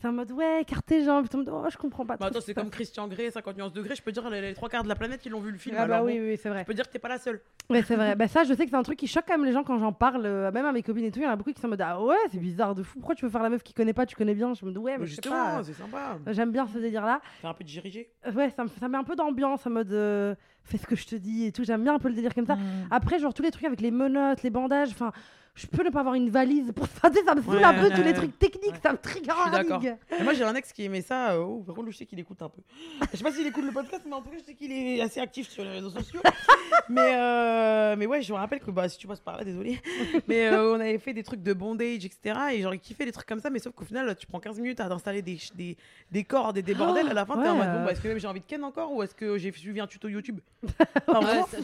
c'est en mode, ouais, écarte tes jambes. Puis, oh, je comprends pas. Bah attends, ce c'est comme Christian Grey, 50 nuances degrés. Je peux dire, les, les trois quarts de la planète, ils l'ont vu le film. Ah, bah alors oui, bon, oui, c'est vrai. Je peux dire que t'es pas la seule. Ouais, c'est vrai. bah, ça, je sais que c'est un truc qui choque quand même les gens quand j'en parle, euh, même à mes copines et tout. Il y en a beaucoup qui sont en mode Ah ouais, c'est bizarre de fou. Pourquoi tu veux faire la meuf qui connaît pas, tu connais bien? Je me dis Ouais, mais Mais je sais pas. c'est sympa. J'aime bien ce délire-là. Faire un peu dirigé. Euh, Ouais, ça ça met un peu d'ambiance en mode euh, fais ce que je te dis et tout. J'aime bien un peu le délire comme ça. Mm. Après, genre tous les trucs avec les menottes, les bandages, enfin, je peux ne pas avoir une valise pour ça. Ça me saoule Ouais, un peu ouais, tous les trucs techniques, ça me trigger. Et moi, j'ai un ex qui aimait ça. euh, Oh, par contre, je sais qu'il écoute un peu. Je sais pas s'il écoute le podcast, mais en tout cas, je sais qu'il est assez actif sur les réseaux sociaux. mais, euh, mais ouais, je me rappelle que bah, si tu passes par là, désolé. Mais euh, on avait fait des trucs de bondage, etc. Et genre, il kiffait des trucs comme ça. Mais sauf qu'au final, tu prends 15 minutes à installer des, des, des cordes et des bordels. À la fin, t'es en mode bon, bah, est-ce que même j'ai envie de ken encore ou est-ce que j'ai suivi un tuto YouTube?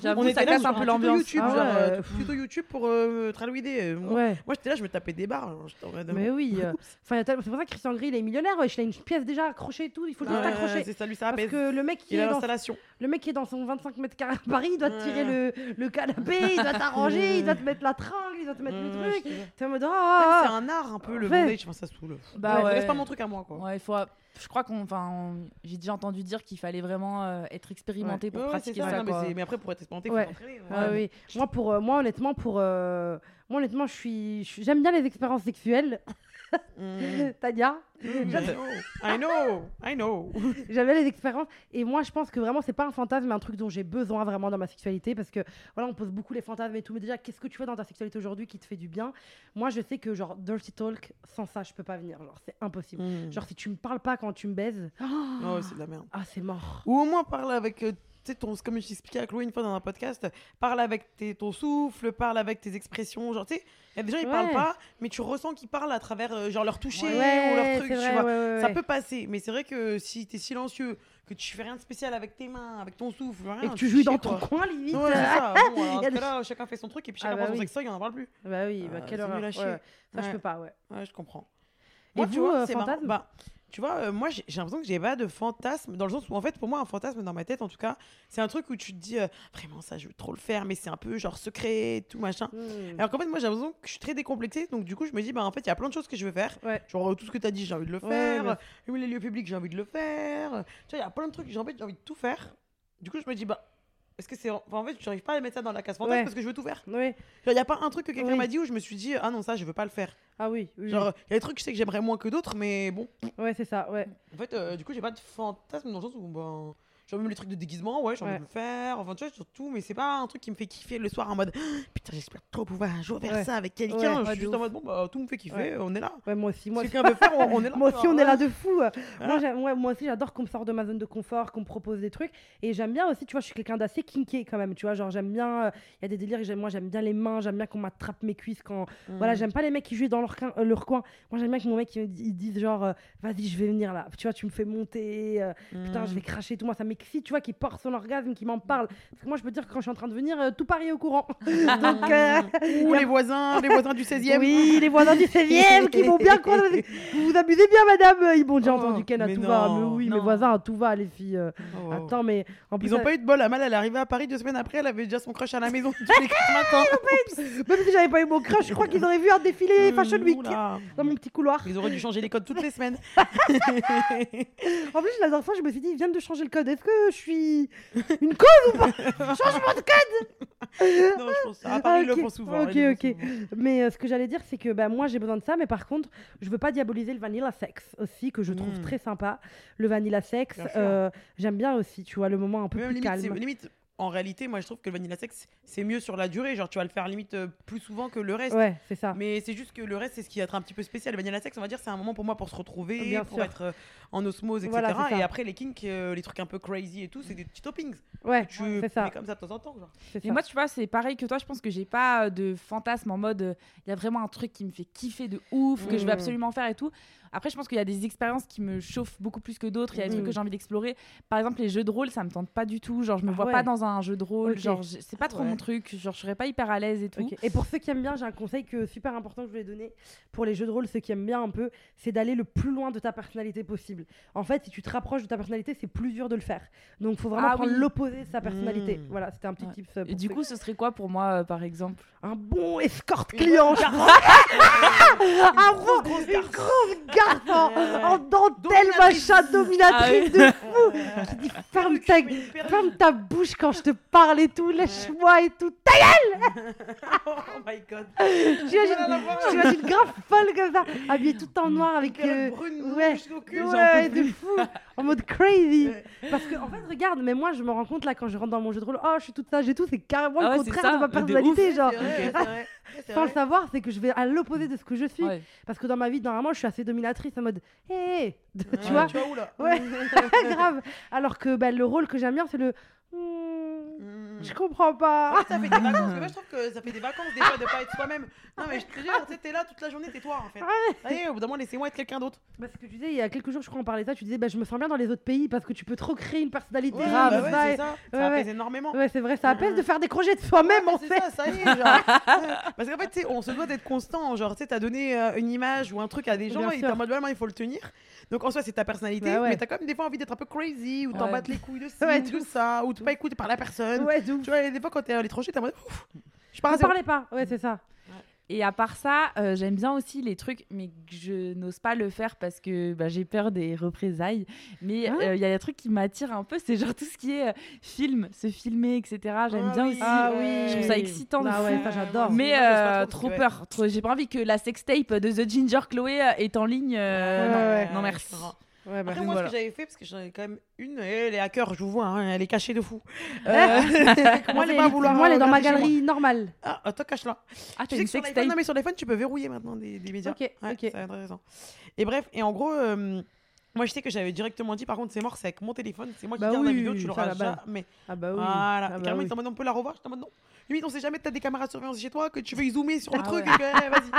J'avoue, on était là un peu l'ambiance. Ah tuto YouTube pour euh, Euh, Moi, Ouais. moi, j'étais là, je me tapais des barres. mode, Mais oui. euh, Enfin, c'est pour ça que Christian Grey, il est millionnaire. Ouais, il a une pièce déjà accrochée et tout. Il faut juste Ouais, accrocher. c'est ça, lui, ça Parce que le mec qui Il est dans. Le mec qui est dans son 25 mètres carrés à Paris, il doit te tirer le, le canapé, il doit t'arranger, il doit te mettre la tringle, il doit te mettre le truc. T'es en mode ah, C'est un art un peu le bondage, enfin, ça saoule. Bah Ouais. C'est pas mon truc à moi quoi. Ouais, il faut. Je crois qu'on, enfin, j'ai déjà entendu dire qu'il fallait vraiment euh, être expérimenté pour Ouais, pratiquer ça. non, mais, après pour être expérimenté, Ouais. faut s'entraîner. Ah oui. Moi pour euh, moi honnêtement pour euh, moi honnêtement je suis je suis- j'aime bien les expériences sexuelles. Mm. Tania, I know, I know. j'avais les expériences. Et moi, je pense que vraiment, c'est pas un fantasme, mais un truc dont j'ai besoin vraiment dans ma sexualité. Parce que voilà, on pose beaucoup les fantasmes et tout. Mais déjà, qu'est-ce que tu fais dans ta sexualité aujourd'hui qui te fait du bien? Moi, je sais que, genre, dirty talk, sans ça, je peux pas venir. Genre, c'est impossible. Mm. Genre, si tu me parles pas quand tu me baises, Oh, c'est de la merde. ah, c'est mort. Ou au moins parle avec, euh, sais, ton, comme je t'expliquais à Chloé une fois dans un podcast, parle avec tes, ton souffle, parle avec tes expressions. Genre, tu sais, il y a des gens, ils Ouais. parlent pas, mais tu ressens qu'ils parlent à travers, euh, genre, leur toucher Ouais, ou leur truc, tu vrai, vois. ouais, Ça peut passer, mais c'est vrai que si t'es silencieux, que tu fais rien de spécial avec tes mains, avec ton souffle, rien, Et que tu joues dans ton coin, limite. Ouais, ça. Bon, alors, cas-là, chacun fait son truc et puis Ah chacun bah prend son oui. il en parle plus. Bah oui, bah, Euh, quelle chier. Ouais. Ça, je peux pas, ouais. Ouais, je comprends. Et tu vous, vois, euh, c'est fantasme Bah, tu vois, euh, moi, j'ai l'impression que j'ai pas de fantasme, dans le sens où, en fait, pour moi, un fantasme, dans ma tête, en tout cas, c'est un truc où tu te dis, euh, vraiment, ça, je veux trop le faire, mais c'est un peu, genre, secret, et tout, machin. Hmm. Alors qu'en fait, moi, j'ai l'impression que je suis très décomplexée, donc du coup, je me dis, bah, en fait, il y a plein de choses que je veux faire. Ouais. Genre, euh, tout ce que tu as dit, j'ai envie de le faire. les lieux publics, j'ai envie de le faire. Tu vois, il y a plein de trucs, j'ai envie, j'ai envie de tout faire. Du coup, je me dis, bah, est-ce que c'est. Enfin, en fait, j'arrive pas à mettre ça dans la case fantasme Ouais. parce que je veux tout faire. Genre, il y a pas un truc que quelqu'un Oui. m'a dit où je me suis dit, ah non, ça, je veux pas le faire. Ah oui, oui, oui. Genre, il y a des trucs que je sais que j'aimerais moins que d'autres, mais bon. Ouais, c'est ça, ouais. En fait, euh, du coup, j'ai pas de fantasme dans le sens où, ben, genre même les trucs de déguisement, ouais, j'ai envie de le faire. Enfin, tu vois, surtout, mais c'est pas un truc qui me fait kiffer le soir en mode, putain, j'espère trop pouvoir un jour faire ça avec quelqu'un. Je suis juste en mode, bon, bah, tout me fait kiffer, on est là. Ouais, moi aussi. Moi, quelqu'un veut faire, on, on est là. Moi aussi, on est là de fou. Hein Moi, aussi, j'adore qu'on me sorte de ma zone de confort, qu'on me propose des trucs. Et j'aime bien aussi, tu vois, je suis quelqu'un d'assez kinké quand même. Tu vois, genre, j'aime bien. euh, Il y a des délires, j'aime- moi, j'aime bien les mains, j'aime bien qu'on m'attrape mes cuisses quand. Voilà, j'aime pas les mecs qui jouent dans leur, coin- euh, leur coin. Moi, j'aime bien que mon mec, il dise genre, euh, vas-y, je vais venir là. Tu vois, tu me fais monter. euh, Putain, je vais cracher tout. Moi, ça m'excite, tu vois, qui porte son orgasme, qui m'en parle. Parce que moi, je peux dire que quand je suis en train de venir, euh, tout Paris est au courant. Donc. euh, Ou les voisins, les voisins du 16e. oui, les voisins du 16e qui vont bien croire. Vous vous abusez bien, madame. Ils m'ont déjà Oh, entendu Ken à tout va. Mais oui, mes voisins à tout va, les filles. euh. Oh. Attends, mais en plus, Ils ont elle- pas eu de bol. Amal, elle est arrivée à Paris deux semaines après, elle avait déjà son crush à la maison. même si j'avais pas eu mon crush, je crois qu'ils auraient vu un défilé Fashion Week Oula. dans mon petit couloir. Ils auraient dû changer les codes toutes les semaines. En plus, la dernière fois, je me suis dit, ils viennent de changer le code. Est-ce que je suis une cause ou pas Changement de code non, je pense. À Paris, ils Ok, le font souvent. ok, ok. souvent. Mais euh, ce que j'allais dire, c'est que bah, moi, j'ai besoin de ça. Mais par contre, je veux pas diaboliser le vanilla sex aussi, que je trouve Mm. très sympa. Le vanilla sex, euh, j'aime bien aussi, tu vois, le moment un peu Même plus limite, calme. limite, en réalité, moi, je trouve que le vanilla sex, c'est mieux sur la durée. Genre, tu vas le faire limite euh, plus souvent que le reste. Ouais, c'est ça. Mais c'est juste que le reste, c'est ce qui va être un petit peu spécial. Le vanilla sex, on va dire, c'est un moment pour moi pour se retrouver, Bien pour sûr. être euh, en osmose, etc. Voilà, et après, les kinks, euh, les trucs un peu crazy et tout, c'est des petits toppings. Ouais, que tu c'est ça. comme ça de temps en temps. Genre. Et ça. moi, tu vois, c'est pareil que toi. Je pense que j'ai pas de fantasme en mode euh, il y a vraiment un truc qui me fait kiffer de ouf, que je vais Mm. absolument faire et tout. Après, je pense qu'il y a des expériences qui me chauffent beaucoup plus que d'autres. Il y a des trucs Mm. que j'ai envie d'explorer. Par exemple, les jeux de rôle, ça me tente pas du tout. Genre, je me Ah vois ouais. pas dans un jeu de rôle. Genre, c'est pas trop Ouais. mon truc. Genre, je serais pas hyper à l'aise et tout. Et pour ceux qui aiment bien, j'ai un conseil que super important que je voulais donner pour les jeux de rôle, ceux qui aiment bien un peu, c'est d'aller le plus loin de ta personnalité possible. En fait, si tu te rapproches de ta personnalité, c'est plus dur de le faire. Donc, il faut vraiment Ah prendre oui. l'opposé de sa personnalité. Mm. Voilà, c'était un petit Ouais. euh, Et pour du ceux coup, ce serait quoi pour moi, euh, par exemple? Un bon escorte client, je crois. un une grosse garde en, en dentelle, Dominatrice. machin, dominatrice Ah de fou. Qui dit ferme ta, ferme ta bouche quand je te parle et tout, lèche-moi et tout. Ta oh my god. J'imagine grave folle comme ça, habillée tout en noir avec. Euh, brune, ouais, rouge au cul, j'en ouais, de fou, en mode crazy. Parce que, en fait, regarde, mais moi, je me rends compte là quand je rentre dans mon jeu de rôle, oh, je suis toute sage et tout, c'est carrément Ah le ouais, c'est contraire ça, de ma personnalité, genre. Sans le savoir, c'est que je vais à l'opposé de ce que je suis. Ouais. Parce que dans ma vie, normalement, je suis assez dominatrice en mode, hé, tu Ouais, vois, Tu vois où là Ouais. grave. Alors que bah, le rôle que j'aime bien, c'est le, Hmm, Mm. je comprends pas. Fait, ça fait des vacances. Mais moi, je trouve que ça fait des vacances des fois de pas être soi-même. Non, mais je te jure, tu t'es là toute la journée, t'es toi en fait. Allez, au bout d'un moment, laissez-moi être quelqu'un d'autre. Parce que tu disais, il y a quelques jours, je crois, on parlait de ça, tu disais, bah, je me sens bien dans les autres pays parce que tu peux trop créer une personnalité. Ouais, grave, bah ouais, ça, c'est et- ça. Ça Ouais, apaise ouais. énormément. Ouais, c'est vrai, ça apaise de faire des projets de soi-même, Ouais, en c'est fait. ça, ça y est, genre. Ouais. Parce qu'en fait, on se doit d'être constant. Genre, tu sais, t'as donné euh, une image ou un truc à des gens Bien et t'es en mode, vraiment, il faut le tenir. Donc, en soi, c'est ta personnalité. Bah ouais. Mais t'as quand même des fois envie d'être un peu crazy ou t'en Ouais. battre les couilles Ouais, de tout. ça, ou de pas écouter par la personne. Ouais, Tu vois, des fois, quand t'es à l'étranger, t'es en mode, ouf, je à zéro. parlez pas, ouais, c'est ça. Et à part ça, euh, j'aime bien aussi les trucs, mais que je n'ose pas le faire parce que bah, j'ai peur des représailles. Mais Hein euh, il y a des trucs qui m'attirent un peu, c'est genre tout ce qui est euh, film, se filmer, etc. J'aime Ah bien oui. aussi. Ah oui. Je trouve ça excitant Ah ouais, ça j'adore. Mais Moi, euh, trop, peur, trop- j'ai pas envie que la sextape de The Ginger Chloé est en ligne. euh, Ouais, non, ouais. non Ouais, merci. Ouais, bah, Après, moi, voilà. ce que j'avais fait, parce que j'en ai quand même une, elle est hacker, je vous vois, hein, elle est cachée de fou. moi, Commencez elle pas à est- vouloir, moi, elle est dans euh, ma galerie normale. Ah, attends, cache-la. Ah, Tu sais une que sur l'iPhone, non, mais sur l'iPhone, tu peux verrouiller maintenant des, des médias. Ok, Ouais, ok. C'est intéressant. Et bref, et en gros, euh, moi, je sais que j'avais directement dit, par contre, c'est mort, c'est avec mon téléphone, c'est moi qui Bah garde la oui, vidéo, tu l'auras là-bas. jamais. Ah bah oui. Voilà. Ah bah carrément, oui. mode, on peut la revoir? Je t'en mode non. Limite, on sait jamais, t'as des caméras de surveillance chez toi, que tu veux y zoomer sur le Ah truc. ouais. et que, eh, vas-y.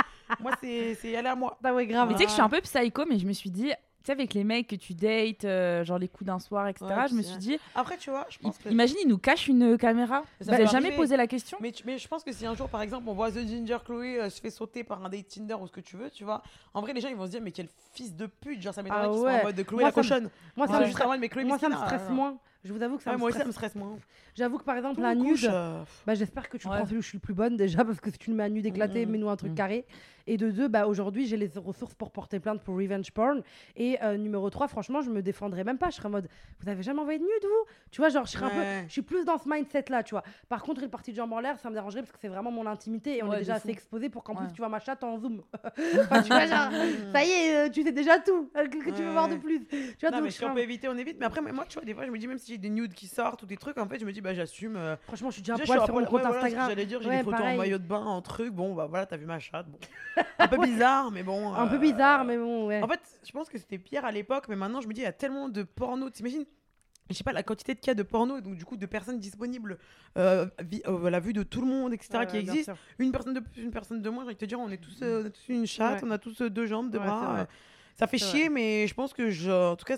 Moi, c'est c'est aller à moi. Ah ouais, grave. Mais tu sais que je suis un peu psycho, mais je me suis dit, tu sais, avec les mecs que tu dates, euh, genre les coups d'un soir, etc., Ouais, je me suis dit, Après, tu vois, je pense que. imagine, ils nous cachent une caméra. Ça Vous avez peut jamais arriver. posé la question? Mais, tu- mais je pense que si un jour, par exemple, on voit The Ginger Chloé euh, se fait sauter par un date Tinder ou ce que tu veux, tu vois, en vrai, les gens ils vont se dire, mais quel fils de pute, genre ça m'étonnerait Ah qu'ils soient ouais. en mode de Chloé Moi, la ça me- cochonne. Moi, ça Ouais, me stresse euh, moins. Je vous avoue que ça Ouais, me moi aussi, ça stresse. me stresse moins. J'avoue que par exemple, Tout la me nude, euh, bah, j'espère que tu Ouais. prends celui où je suis le plus bonne déjà parce que si tu me mets un nude éclaté, Mhm. mets-nous un truc Mhm. carré. Et de deux, bah, aujourd'hui, j'ai les ressources pour porter plainte pour revenge porn. Et euh, numéro 3, franchement, je me défendrais même pas. Je serais en mode, vous avez jamais envoyé de nude, vous? Tu vois, genre, je serais un peu. Je suis plus dans ce mindset-là, tu vois. Par contre, une partie de jambes en l'air, ça me dérangerait parce que c'est vraiment mon intimité et on Ouais, est déjà assez exposé pour qu'en plus tu vois ma chatte en zoom. Enfin, tu vois, genre, ça y est, euh, tu sais déjà tout. Euh, Que, que tu veux voir de plus Tu vois, Non, donc, mais si on peut un- éviter, on évite. Mais après, moi, tu vois, des fois, je me dis, même si j'ai des nudes qui sortent ou des trucs, en fait, je me dis, bah, j'assume. euh, Franchement, je suis déjà déjà, à je suis poil à sur mon poil- compte ouais, voilà ce que Instagram. J'allais dire, j'ai Ouais, des photos pareil. en maillot de bain, en truc. Bon, bah voilà, t'as vu ma chatte. Bon. Un peu bizarre, mais bon. Un peu euh, bizarre, mais bon, ouais. En fait, je pense que c'était pire à l'époque, mais maintenant, je me dis, il y a tellement de porno. T'imagines je sais pas la quantité de cas de porno et donc du coup de personnes disponibles euh, vi- euh, à la vue de tout le monde etc qui ouais, bien existent sûr. une personne de plus une personne de moins j'ai envie de te dire on est tous euh, on a tous une chatte Ouais. on a tous euh, deux jambes deux Ouais, c'est bras vrai. euh, ça fait C'est chier mais je pense que je en tout cas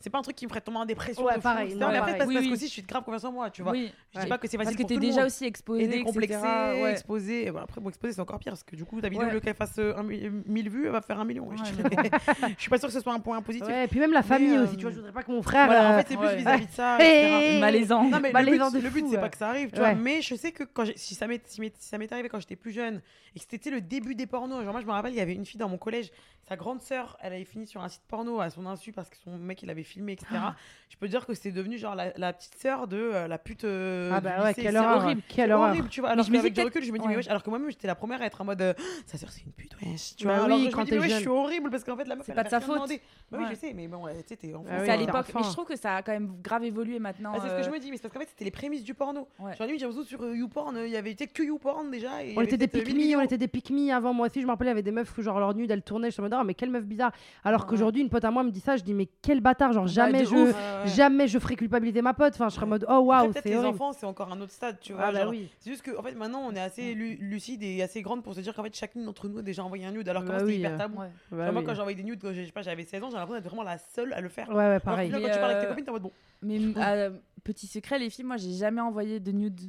c'est pas un truc qui me ferait tomber en dépression Ouais, fou, pareil, etc. non, mais après pareil. parce, Oui, parce oui. qu'aussi je suis de grave confiance en moi tu vois Oui. je dis Ouais. pas que c'est Parce facile que pour t'es déjà aussi exposé, et décomplexé etc. Ouais. exposé Et bah, après bon exposé c'est encore pire parce que du coup ta vidéo Ouais. le qu'elle fasse euh, un mi- 1000 vues elle va faire un million Ouais, je, suis pas sûre que ce soit un point positif Ouais, et puis même la famille euh, aussi, tu vois, je voudrais pas que mon frère. voilà, en euh, fait c'est plus ouais. vis-à-vis de ça. Malaisant. Le Malaisant but, de le but fou, c'est pas que ça arrive, tu Ouais. vois. Mais je sais que si ça m'est si m'est- si ça m'est arrivé quand j'étais plus jeune et que c'était le début des pornos, genre moi je me rappelle, il y avait une fille dans mon collège, sa grande sœur, elle avait fini sur un site porno à son insu parce que son mec il avait filmé, etc. Ah. Je peux dire que c'était devenu genre la, la petite sœur de euh, la pute. euh, Ah du bah ouais, lycée. quelle C'est horreur. horrible. Quelle C'est horreur. horrible, tu vois. Alors je me dis du peut-être- recul, je me dis, mais ouais. wesh, alors que moi-même j'étais la première à être en mode euh, sa sœur c'est une pute, wesh. Tu Bah vois, oui, que je quand dis, t'es mais wesh, je jeune. suis horrible parce qu'en fait la meuf C'est elle pas de sa rien faute. demandé. Bah oui, Ouais. je sais, mais bon, tu sais, t'es enfant. Ah oui, c'est à c'est l'époque. enfant. Mais je trouve que ça a quand même grave évolué maintenant. Ah, c'est ce que je euh, me dis, mais c'est parce qu'en fait, c'était les prémices du porno. Ouais. Genre, limite, j'ai l'impression sur euh, YouPorn, euh, il y avait peut-être que YouPorn déjà. Et il y On avait était des peut-être, euh, pick 1000 me, on était des pick me avant. Moi aussi, je me rappelais, il y avait des meufs que genre leur nude, elles tournaient. Je me disais, mais quelle meuf bizarre. Alors Ouais. qu'aujourd'hui, une pote à moi me dit ça, je dis, mais quel bâtard. Genre, Bah, jamais je, ouf. Ouais, ouais. jamais je ferais culpabiliser ma pote. Enfin, je serais en mode, oh waouh, peut-être c'est les horrible. enfants, c'est encore un autre stade, tu vois. Ah bah genre, oui. C'est juste qu'en fait, maintenant, on est assez lu- lucide et assez grande pour se dire qu'en fait, chacune d'entre nous a déjà envoyé un nude. Alors que Bah oui, hyper euh, tabou. ouais. Bah Genre, moi, oui. quand j'ai envoyé des nudes, quand j'ai- je sais pas, j'avais 16 ans, j'ai l'impression d'être vraiment la seule à le faire. Ouais, ouais, que pareil. là, quand tu parles avec tes euh, copines, t'es en mode bon. Mais euh, petit secret, les filles, moi j'ai jamais envoyé de nude.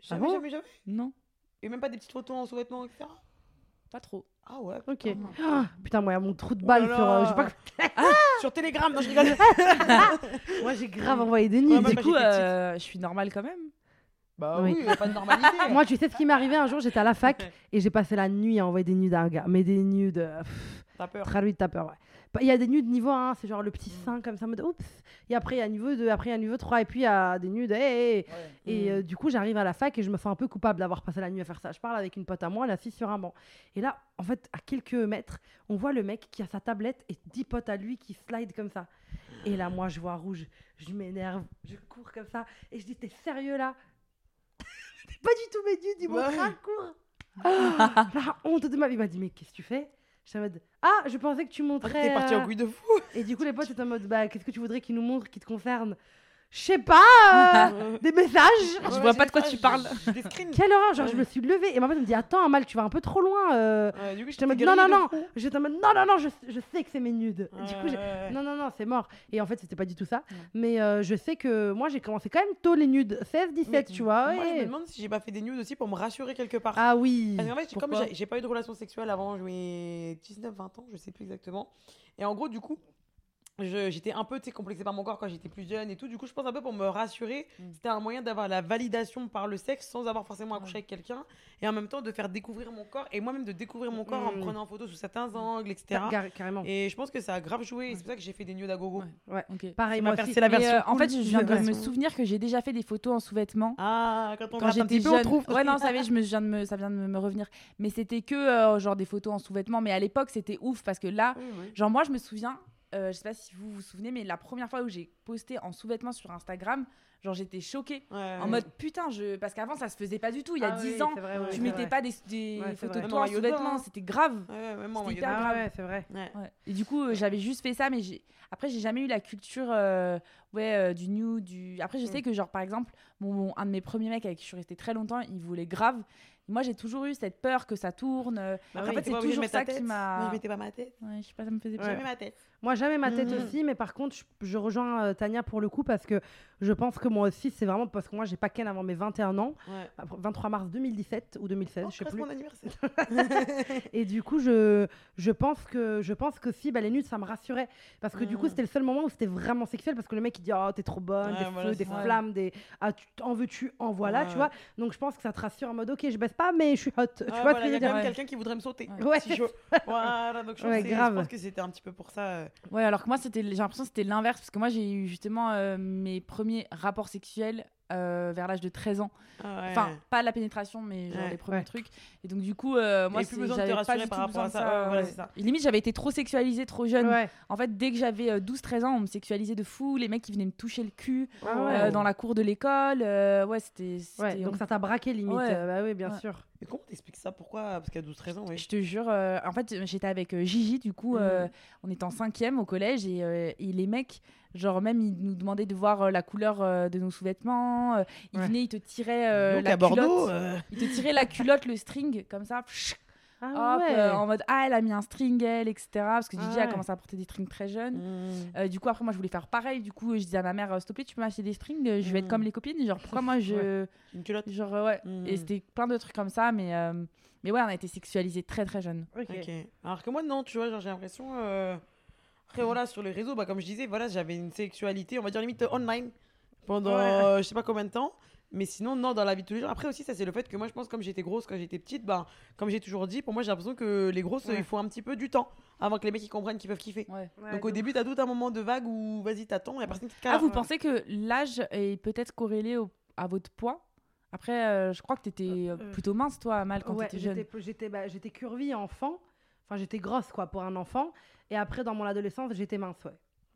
Jamais, bon jamais, jamais. Non, Et même pas des petites photos en sous-vêtements, etc. pas trop. Ah ouais. Ok. putain. Ah, putain, moi, il y a mon trou de Oh balle là sur. euh, je sais là. pas Sur Telegram, non, je rigole. Moi, j'ai grave envoyé des Ouais, nudes. moi, Du coup, j'étais petite. euh, je suis normale quand même. Bah Oui. oui, y a pas de normalité. Moi, tu sais ce qui m'est arrivé un jour, j'étais à la fac et j'ai passé la nuit à envoyer des nudes à un gars. Mais des nudes. euh, pff, Ouais. Pas- Il y a des nudes niveau 1, c'est genre le petit sein comme ça, en mode oups. Et après, il y a niveau 2, après, il y a niveau 3, et puis il y a des nudes. hey, hey, hey. Et Mm. euh, du coup, j'arrive à la fac et je me sens un peu coupable d'avoir passé la nuit à faire ça. Je parle avec une pote à moi, elle est assise sur un banc. Et là, en fait, à quelques mètres, on voit le mec qui a sa tablette et 10 potes à lui qui slide comme ça. Et là, moi, je vois rouge, je m'énerve, je cours comme ça. Et je dis, t'es sérieux là? T'es pas du tout mes nudes, ils Ouais. m'ont cours. Ah, la honte de ma vie. Il m'a dit, mais qu'est-ce que tu fais? J'étais en mode, ah, je pensais que tu montrais. T'es parti en couille de fou. Et du coup, les potes étaient en mode, bah, qu'est-ce que tu voudrais qu'ils nous montrent qui te concerne Je sais pas, euh, des messages. Je vois pas de quoi tu parles. J'ai des screens. Quelle horreur, genre, je me suis levée et ma pote me dit, attends, Amal, tu vas un peu trop loin. euh. Ouais, du coup, J'étais en mode, non, non, non. J'étais en mode, non, non, non, je, je sais que c'est mes nudes. du coup, j'ai- Ouais, ouais. non, non, non, c'est mort. Et en fait, c'était pas du tout ça. Ouais. Mais euh, je sais que moi, j'ai commencé quand même tôt les nudes. 16, 17, Mais tu vois. Moi, je ouais. me demande si j'ai pas fait des nudes aussi pour me rassurer quelque part. Ah oui. Parce qu'en fait, j'ai- comme Pourquoi j'ai- j'ai pas eu de relation sexuelle avant, j'ai 19-20 ans, je sais plus exactement. Et en gros, du coup, je- j'étais un peu complexée par mon corps quand j'étais plus jeune et tout. Du coup, je pense un peu pour me rassurer, Mm. c'était un moyen d'avoir la validation par le sexe sans avoir forcément accouché avec quelqu'un et en même temps de faire découvrir mon corps et moi-même de découvrir mon corps en me Mm. prenant en photo sous certains angles, etc. Car- carrément. Et je pense que ça a grave joué et c'est pour ça que j'ai fait des nœuds d'agogo. Ouais. Ouais. Ok. Pareil, moi aussi. c'est la version euh, en fait, je viens de me souvenir que j'ai déjà fait des photos en sous-vêtements. Ah, quand on quand gratte un j'étais petit peu, jeune. on trouve. Ouais, non, ça, va, je me viens de me, ça vient de me, revenir. Mais c'était que euh, genre des photos en sous-vêtements. Mais à l'époque, c'était ouf parce que là, genre moi, je me souviens, euh, je sais pas si vous vous souvenez, mais la première fois où j'ai posté en sous-vêtements sur Instagram, genre j'étais choquée. Ouais. En mode putain, je... parce qu'avant ça se faisait pas du tout. Il y a Ah 10 oui, ans, vrai, ouais, tu mettais pas des, photos de toi en sous-vêtements, hein. c'était grave. C'était. Ah grave. c'est vrai. Et du coup, euh, j'avais juste fait ça, mais après, j'ai jamais eu la culture euh, ouais, euh, du new. Du... Après, je sais que, genre, par exemple, mon, mon- un de mes premiers mecs avec qui je suis restée très longtemps, il voulait grave. Moi, j'ai toujours eu cette peur que ça tourne. Bah en oui, fait, c'est toujours ça qui tête. Moi, m'a. je mettais pas ma tête. Ouais, je sais pas, ça me faisait peur. Jamais ma tête. Moi, jamais ma tête aussi, mais par contre, je, je rejoins euh, Tania pour le coup parce que je pense que moi aussi, c'est vraiment parce que moi, j'ai pas ken avant mes 21 ans, Ouais. après- 23 mars 2017 ou 2016, Oh, je sais presque plus. mon anniversaire. Et du coup, je, je pense que je pense que si bah, les nudes, ça me rassurait parce que du coup, Mhm. c'était le seul moment où c'était vraiment sexuel parce que le mec il dit oh t'es trop bonne, Ouais, des voilà, feux, des flammes, des ah tu en veux-tu, en voilà, Ouais, tu vois. Donc je pense que ça te rassure en mode ok, je baisse pas, mais je suis hot. tu Ah, vois voilà, ce que il je y a veux dire quand même Ouais. quelqu'un qui voudrait me sauter. Ouais. Si je- Voilà, donc je, pense Ouais, que c'est- je grave. pense que c'était un petit peu pour ça. euh. Ouais, alors que moi, c'était, j'ai l'impression que c'était l'inverse, parce que moi, j'ai eu justement euh, mes premiers rapports sexuels euh, vers l'âge de 13 ans. Ah ouais. Enfin, pas la pénétration, mais genre Ouais. les premiers Ouais. trucs. Et donc, du coup, euh, moi, plus besoin de te pas rassurer par rapport à ça. voilà, limite, j'avais été trop sexualisée trop jeune. Ouais. En fait, dès que j'avais euh, 12-13 ans, on me sexualisait de fou. Les mecs qui venaient me toucher le cul Ah euh, dans la cour de l'école. euh, ouais, c'était. Donc ça t'a braqué limite. Ouais. euh, bah oui, bien Ouais. sûr. Mais comment t'expliques ça? Pourquoi? Parce qu'à 12-13 ans, oui. Je te jure, euh, en fait, j'étais avec euh, Gigi, du coup, euh, Mhm. on était en cinquième au collège et, euh, et les mecs, genre même, ils nous demandaient de voir euh, la couleur euh, de nos sous-vêtements. euh, ils Ouais. venaient, ils te tiraient euh, Donc la à Bordeaux, culotte. euh, Ils te tiraient la culotte, le string, comme ça. Ah hop, ouais. euh, en mode, ah, elle a mis un string, elle, etc. Parce que Ah Gigi a ouais. commencé à porter des strings très jeunes. hmm. Euh, du coup, après, moi, je voulais faire pareil. Du coup, je disais à ma mère, s'il te plaît, tu peux m'acheter des strings Je vais être Mhm. comme les copines. Genre, pourquoi moi, je. Une culotte. Genre, ouais. Mhm. Et c'était plein de trucs comme ça, mais. euh, Mais ouais, on a été sexualisés très très jeunes. Ok. Ok. Alors que moi, non, tu vois, genre, j'ai l'impression. Après, voilà, sur les réseaux, bah, comme je disais, voilà, j'avais une sexualité, on va dire limite euh, online, pendant Ouais. euh, je sais pas combien de temps. Mais sinon, non, dans la vie de tous les jours. Après aussi, ça, c'est le fait que moi, je pense, comme j'étais grosse quand j'étais petite, bah, comme j'ai toujours dit, pour moi, j'ai l'impression que les grosses, Ouais. il faut un petit peu du temps avant que les mecs ils comprennent qu'ils peuvent kiffer. Ouais. Ouais, Donc au début, t'as tout un moment de vague où vas-y, t'attends, y a personne qui te cale. Ah, vous ouais. pensez que l'âge est peut-être corrélé au- à votre poids? Après, euh, je crois que t'étais euh, Euh, plutôt mince, toi, Mal, quand Ouais, t'étais jeune. j'étais- J'étais bah, j'étais curvie enfant. Enfin, j'étais grosse quoi pour un enfant. Et après, dans mon adolescence, j'étais mince.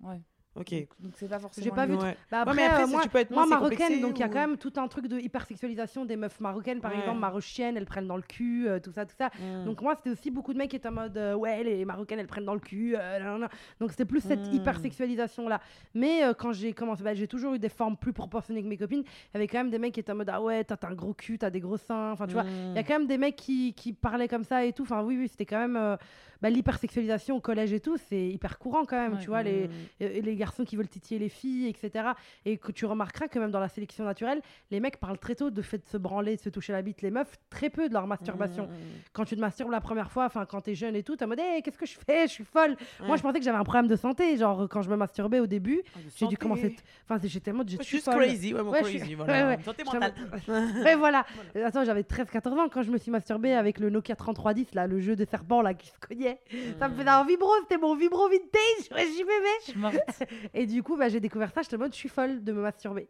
Ouais. Ok. Donc, c'est pas forcément. J'ai pas vu Ouais. Bah Ouais, après, mais après, euh, si moi, tu peux être moi marocaine, donc il y a quand même tout un truc de hypersexualisation des meufs marocaines, par Ouais. exemple, marochiennes, elles prennent dans le cul, euh, tout ça, tout ça. Hmm. Donc moi, c'était aussi beaucoup de mecs qui étaient en mode, euh, ouais, les marocaines, elles prennent dans le cul. euh, nan, nan. Donc c'était plus cette Mm. hypersexualisation-là. Mais euh, quand j'ai commencé, bah, j'ai toujours eu des formes plus proportionnées que mes copines. Il y avait quand même des mecs qui étaient en mode, ah ouais, t'as un gros cul, t'as des gros seins. Enfin, tu vois, il y a quand même des mecs qui, qui parlaient comme ça et tout. Enfin, oui, oui, c'était quand même euh, bah, l'hypersexualisation au collège et tout. C'est hyper courant quand même, Ouais. tu vois, les, Hmm. les garçons qui veulent titiller les filles, etc. Et que tu remarqueras que même dans la sélection naturelle, les mecs parlent très tôt de fait de se branler, de se toucher la bite. Les meufs, très peu de leur masturbation. Hmm. Quand tu te masturbes la première fois, enfin quand t'es jeune et tout, t'es en mode, Hey, qu'est-ce que je fais? Je suis folle. Moi, Ouais. je pensais que j'avais un problème de santé. Genre, quand je me masturbais au début, Ah, j'ai dû santé. commencer. Enfin, j'étais en mode, je suis folle. crazy, ouais, mon Ouais, je suis- crazy, ouais, voilà. ouais. Santé J'étais en mentale. Ouais, voilà. Euh, Attends, j'avais 13-14 ans quand je me suis masturbée avec le Nokia 3310, là, le jeu de serpent là qui se cognait. Ça me faisait un vibro, c'était mon vibro vintage. Ouais, j'y bébé. Et du coup, bah, j'ai découvert ça. J'étais en mode, je suis folle de me masturber.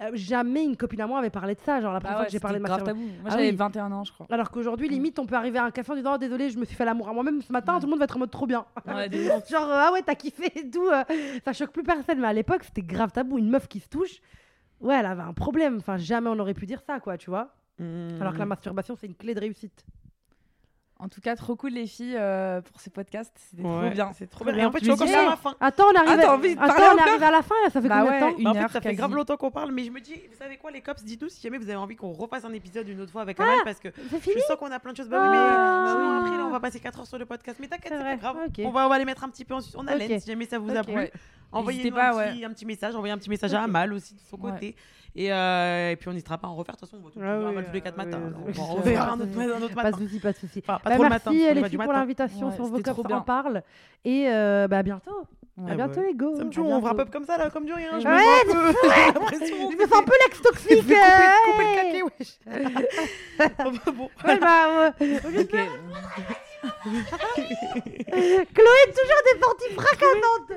Euh, jamais une copine à moi avait parlé de ça. Genre, la première Bah fois que j'ai parlé de masturbation. Moi, Ah j'avais oui. 21 ans, je crois. Alors qu'aujourd'hui, Mm. limite, on peut arriver à un café en disant oh, désolé, je me suis fait l'amour à moi-même ce matin. Mm. Tout le monde va être en mode trop bien. Ouais, Genre, ah ouais, t'as kiffé et tout. euh, ça choque plus personne. Mais à l'époque, c'était grave tabou. Une meuf qui se touche, ouais, elle avait un problème. Enfin, jamais on aurait pu dire ça, quoi, tu vois. Hmm. Alors que la masturbation, c'est une clé de réussite. En tout cas, trop cool les filles euh, pour ce podcast. C'était trop Ouais, bien. C'est trop Trop bien. Et en fait, Je me ça à la fin. Attends, on arrive, Ah, à... Attends, on encore arrive à la fin. là, Ça fait Bah combien de ouais, temps? Une Bah, en heure fait, ça fait grave longtemps qu'on parle, mais je me dis, vous savez quoi, les cops, dites-nous si jamais vous avez envie qu'on refasse un épisode une autre fois avec Amal, parce que je sens qu'on a plein de choses. Bah oui, Ah. mais sinon, après, là, on va passer 4 heures sur le podcast. Mais t'inquiète, C'est pas grave. On, va, on va les mettre un petit peu en, en haleine Ok. si jamais ça vous a Ok. plu. Ouais. Envoyez-nous pas, un, petit, un petit message, envoyez un petit message à. Amal aussi de son Ouais. côté. Et, euh, et puis on n'hésitera pas à en refaire. De toute façon, on va tout Ah oui, Amal tous les 4 euh, matins. oui, oui, on oui. verra un autre, un autre Pas matin. de soucis, pas de soucis. Enfin, pas Bah, trop le merci matin. les filles du pour matin. l'invitation Ouais, sur vos cops en parle. Et euh, bah, à bientôt. À bientôt, les go. Ça me tue, on wrap up comme ça, là, comme du rien. Je Ouais, me sens un peu. Je me sens un peu l'ex toxique. couper, couper le ouais. wesh. Bon. Ouais, bah, ouais. Ok. Chloé, toujours des sorties fracassantes.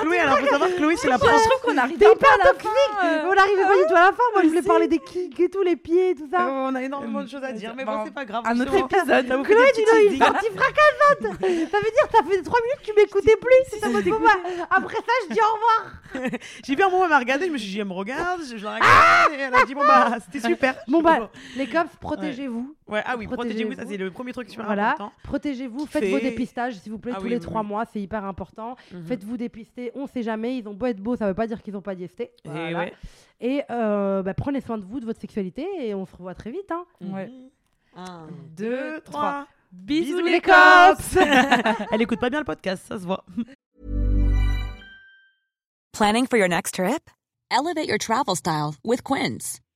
Chloé, alors faut savoir, Chloé, c'est la Je trouve qu'on arrive à la fin. euh. On n'arrivait pas du tout à la fin. Moi, je voulais parler des kicks et tout, les pieds, tout ça. On a énormément de choses à dire, mais bon, Bon, c'est pas grave. un autre épisode. Chloé, des tu as une idées. sortie fracassante. Ça veut dire que ça fait 3 minutes que tu m'écoutais plus. C'est ça votre moment. Après ça, je dis au revoir. J'ai vu un moment, elle m'a regardé, je me suis dit, elle me regarde, je, la regarde, et elle a dit, bon bah, c'était super. Bon, bah, les cops, protégez-vous. Ouais, ah oui, protégez-vous, ça c'est le premier truc super Voilà, important. protégez-vous, faites Fait- vos dépistages s'il vous plaît Ah tous oui, les trois oui. mois, c'est hyper important. Mhm. Faites-vous dépister, on sait jamais, ils ont beau être beaux, ça veut pas dire qu'ils ont pas d'IST. Et Voilà. ouais. Et euh, bah, prenez soin de vous, de votre sexualité et on se revoit très vite. Hein. Ouais. Un, Deux, deux, trois. Bisous, les cops Elle écoute pas bien le podcast, ça se voit. Planning for your next trip? Elevate your travel style with Quince.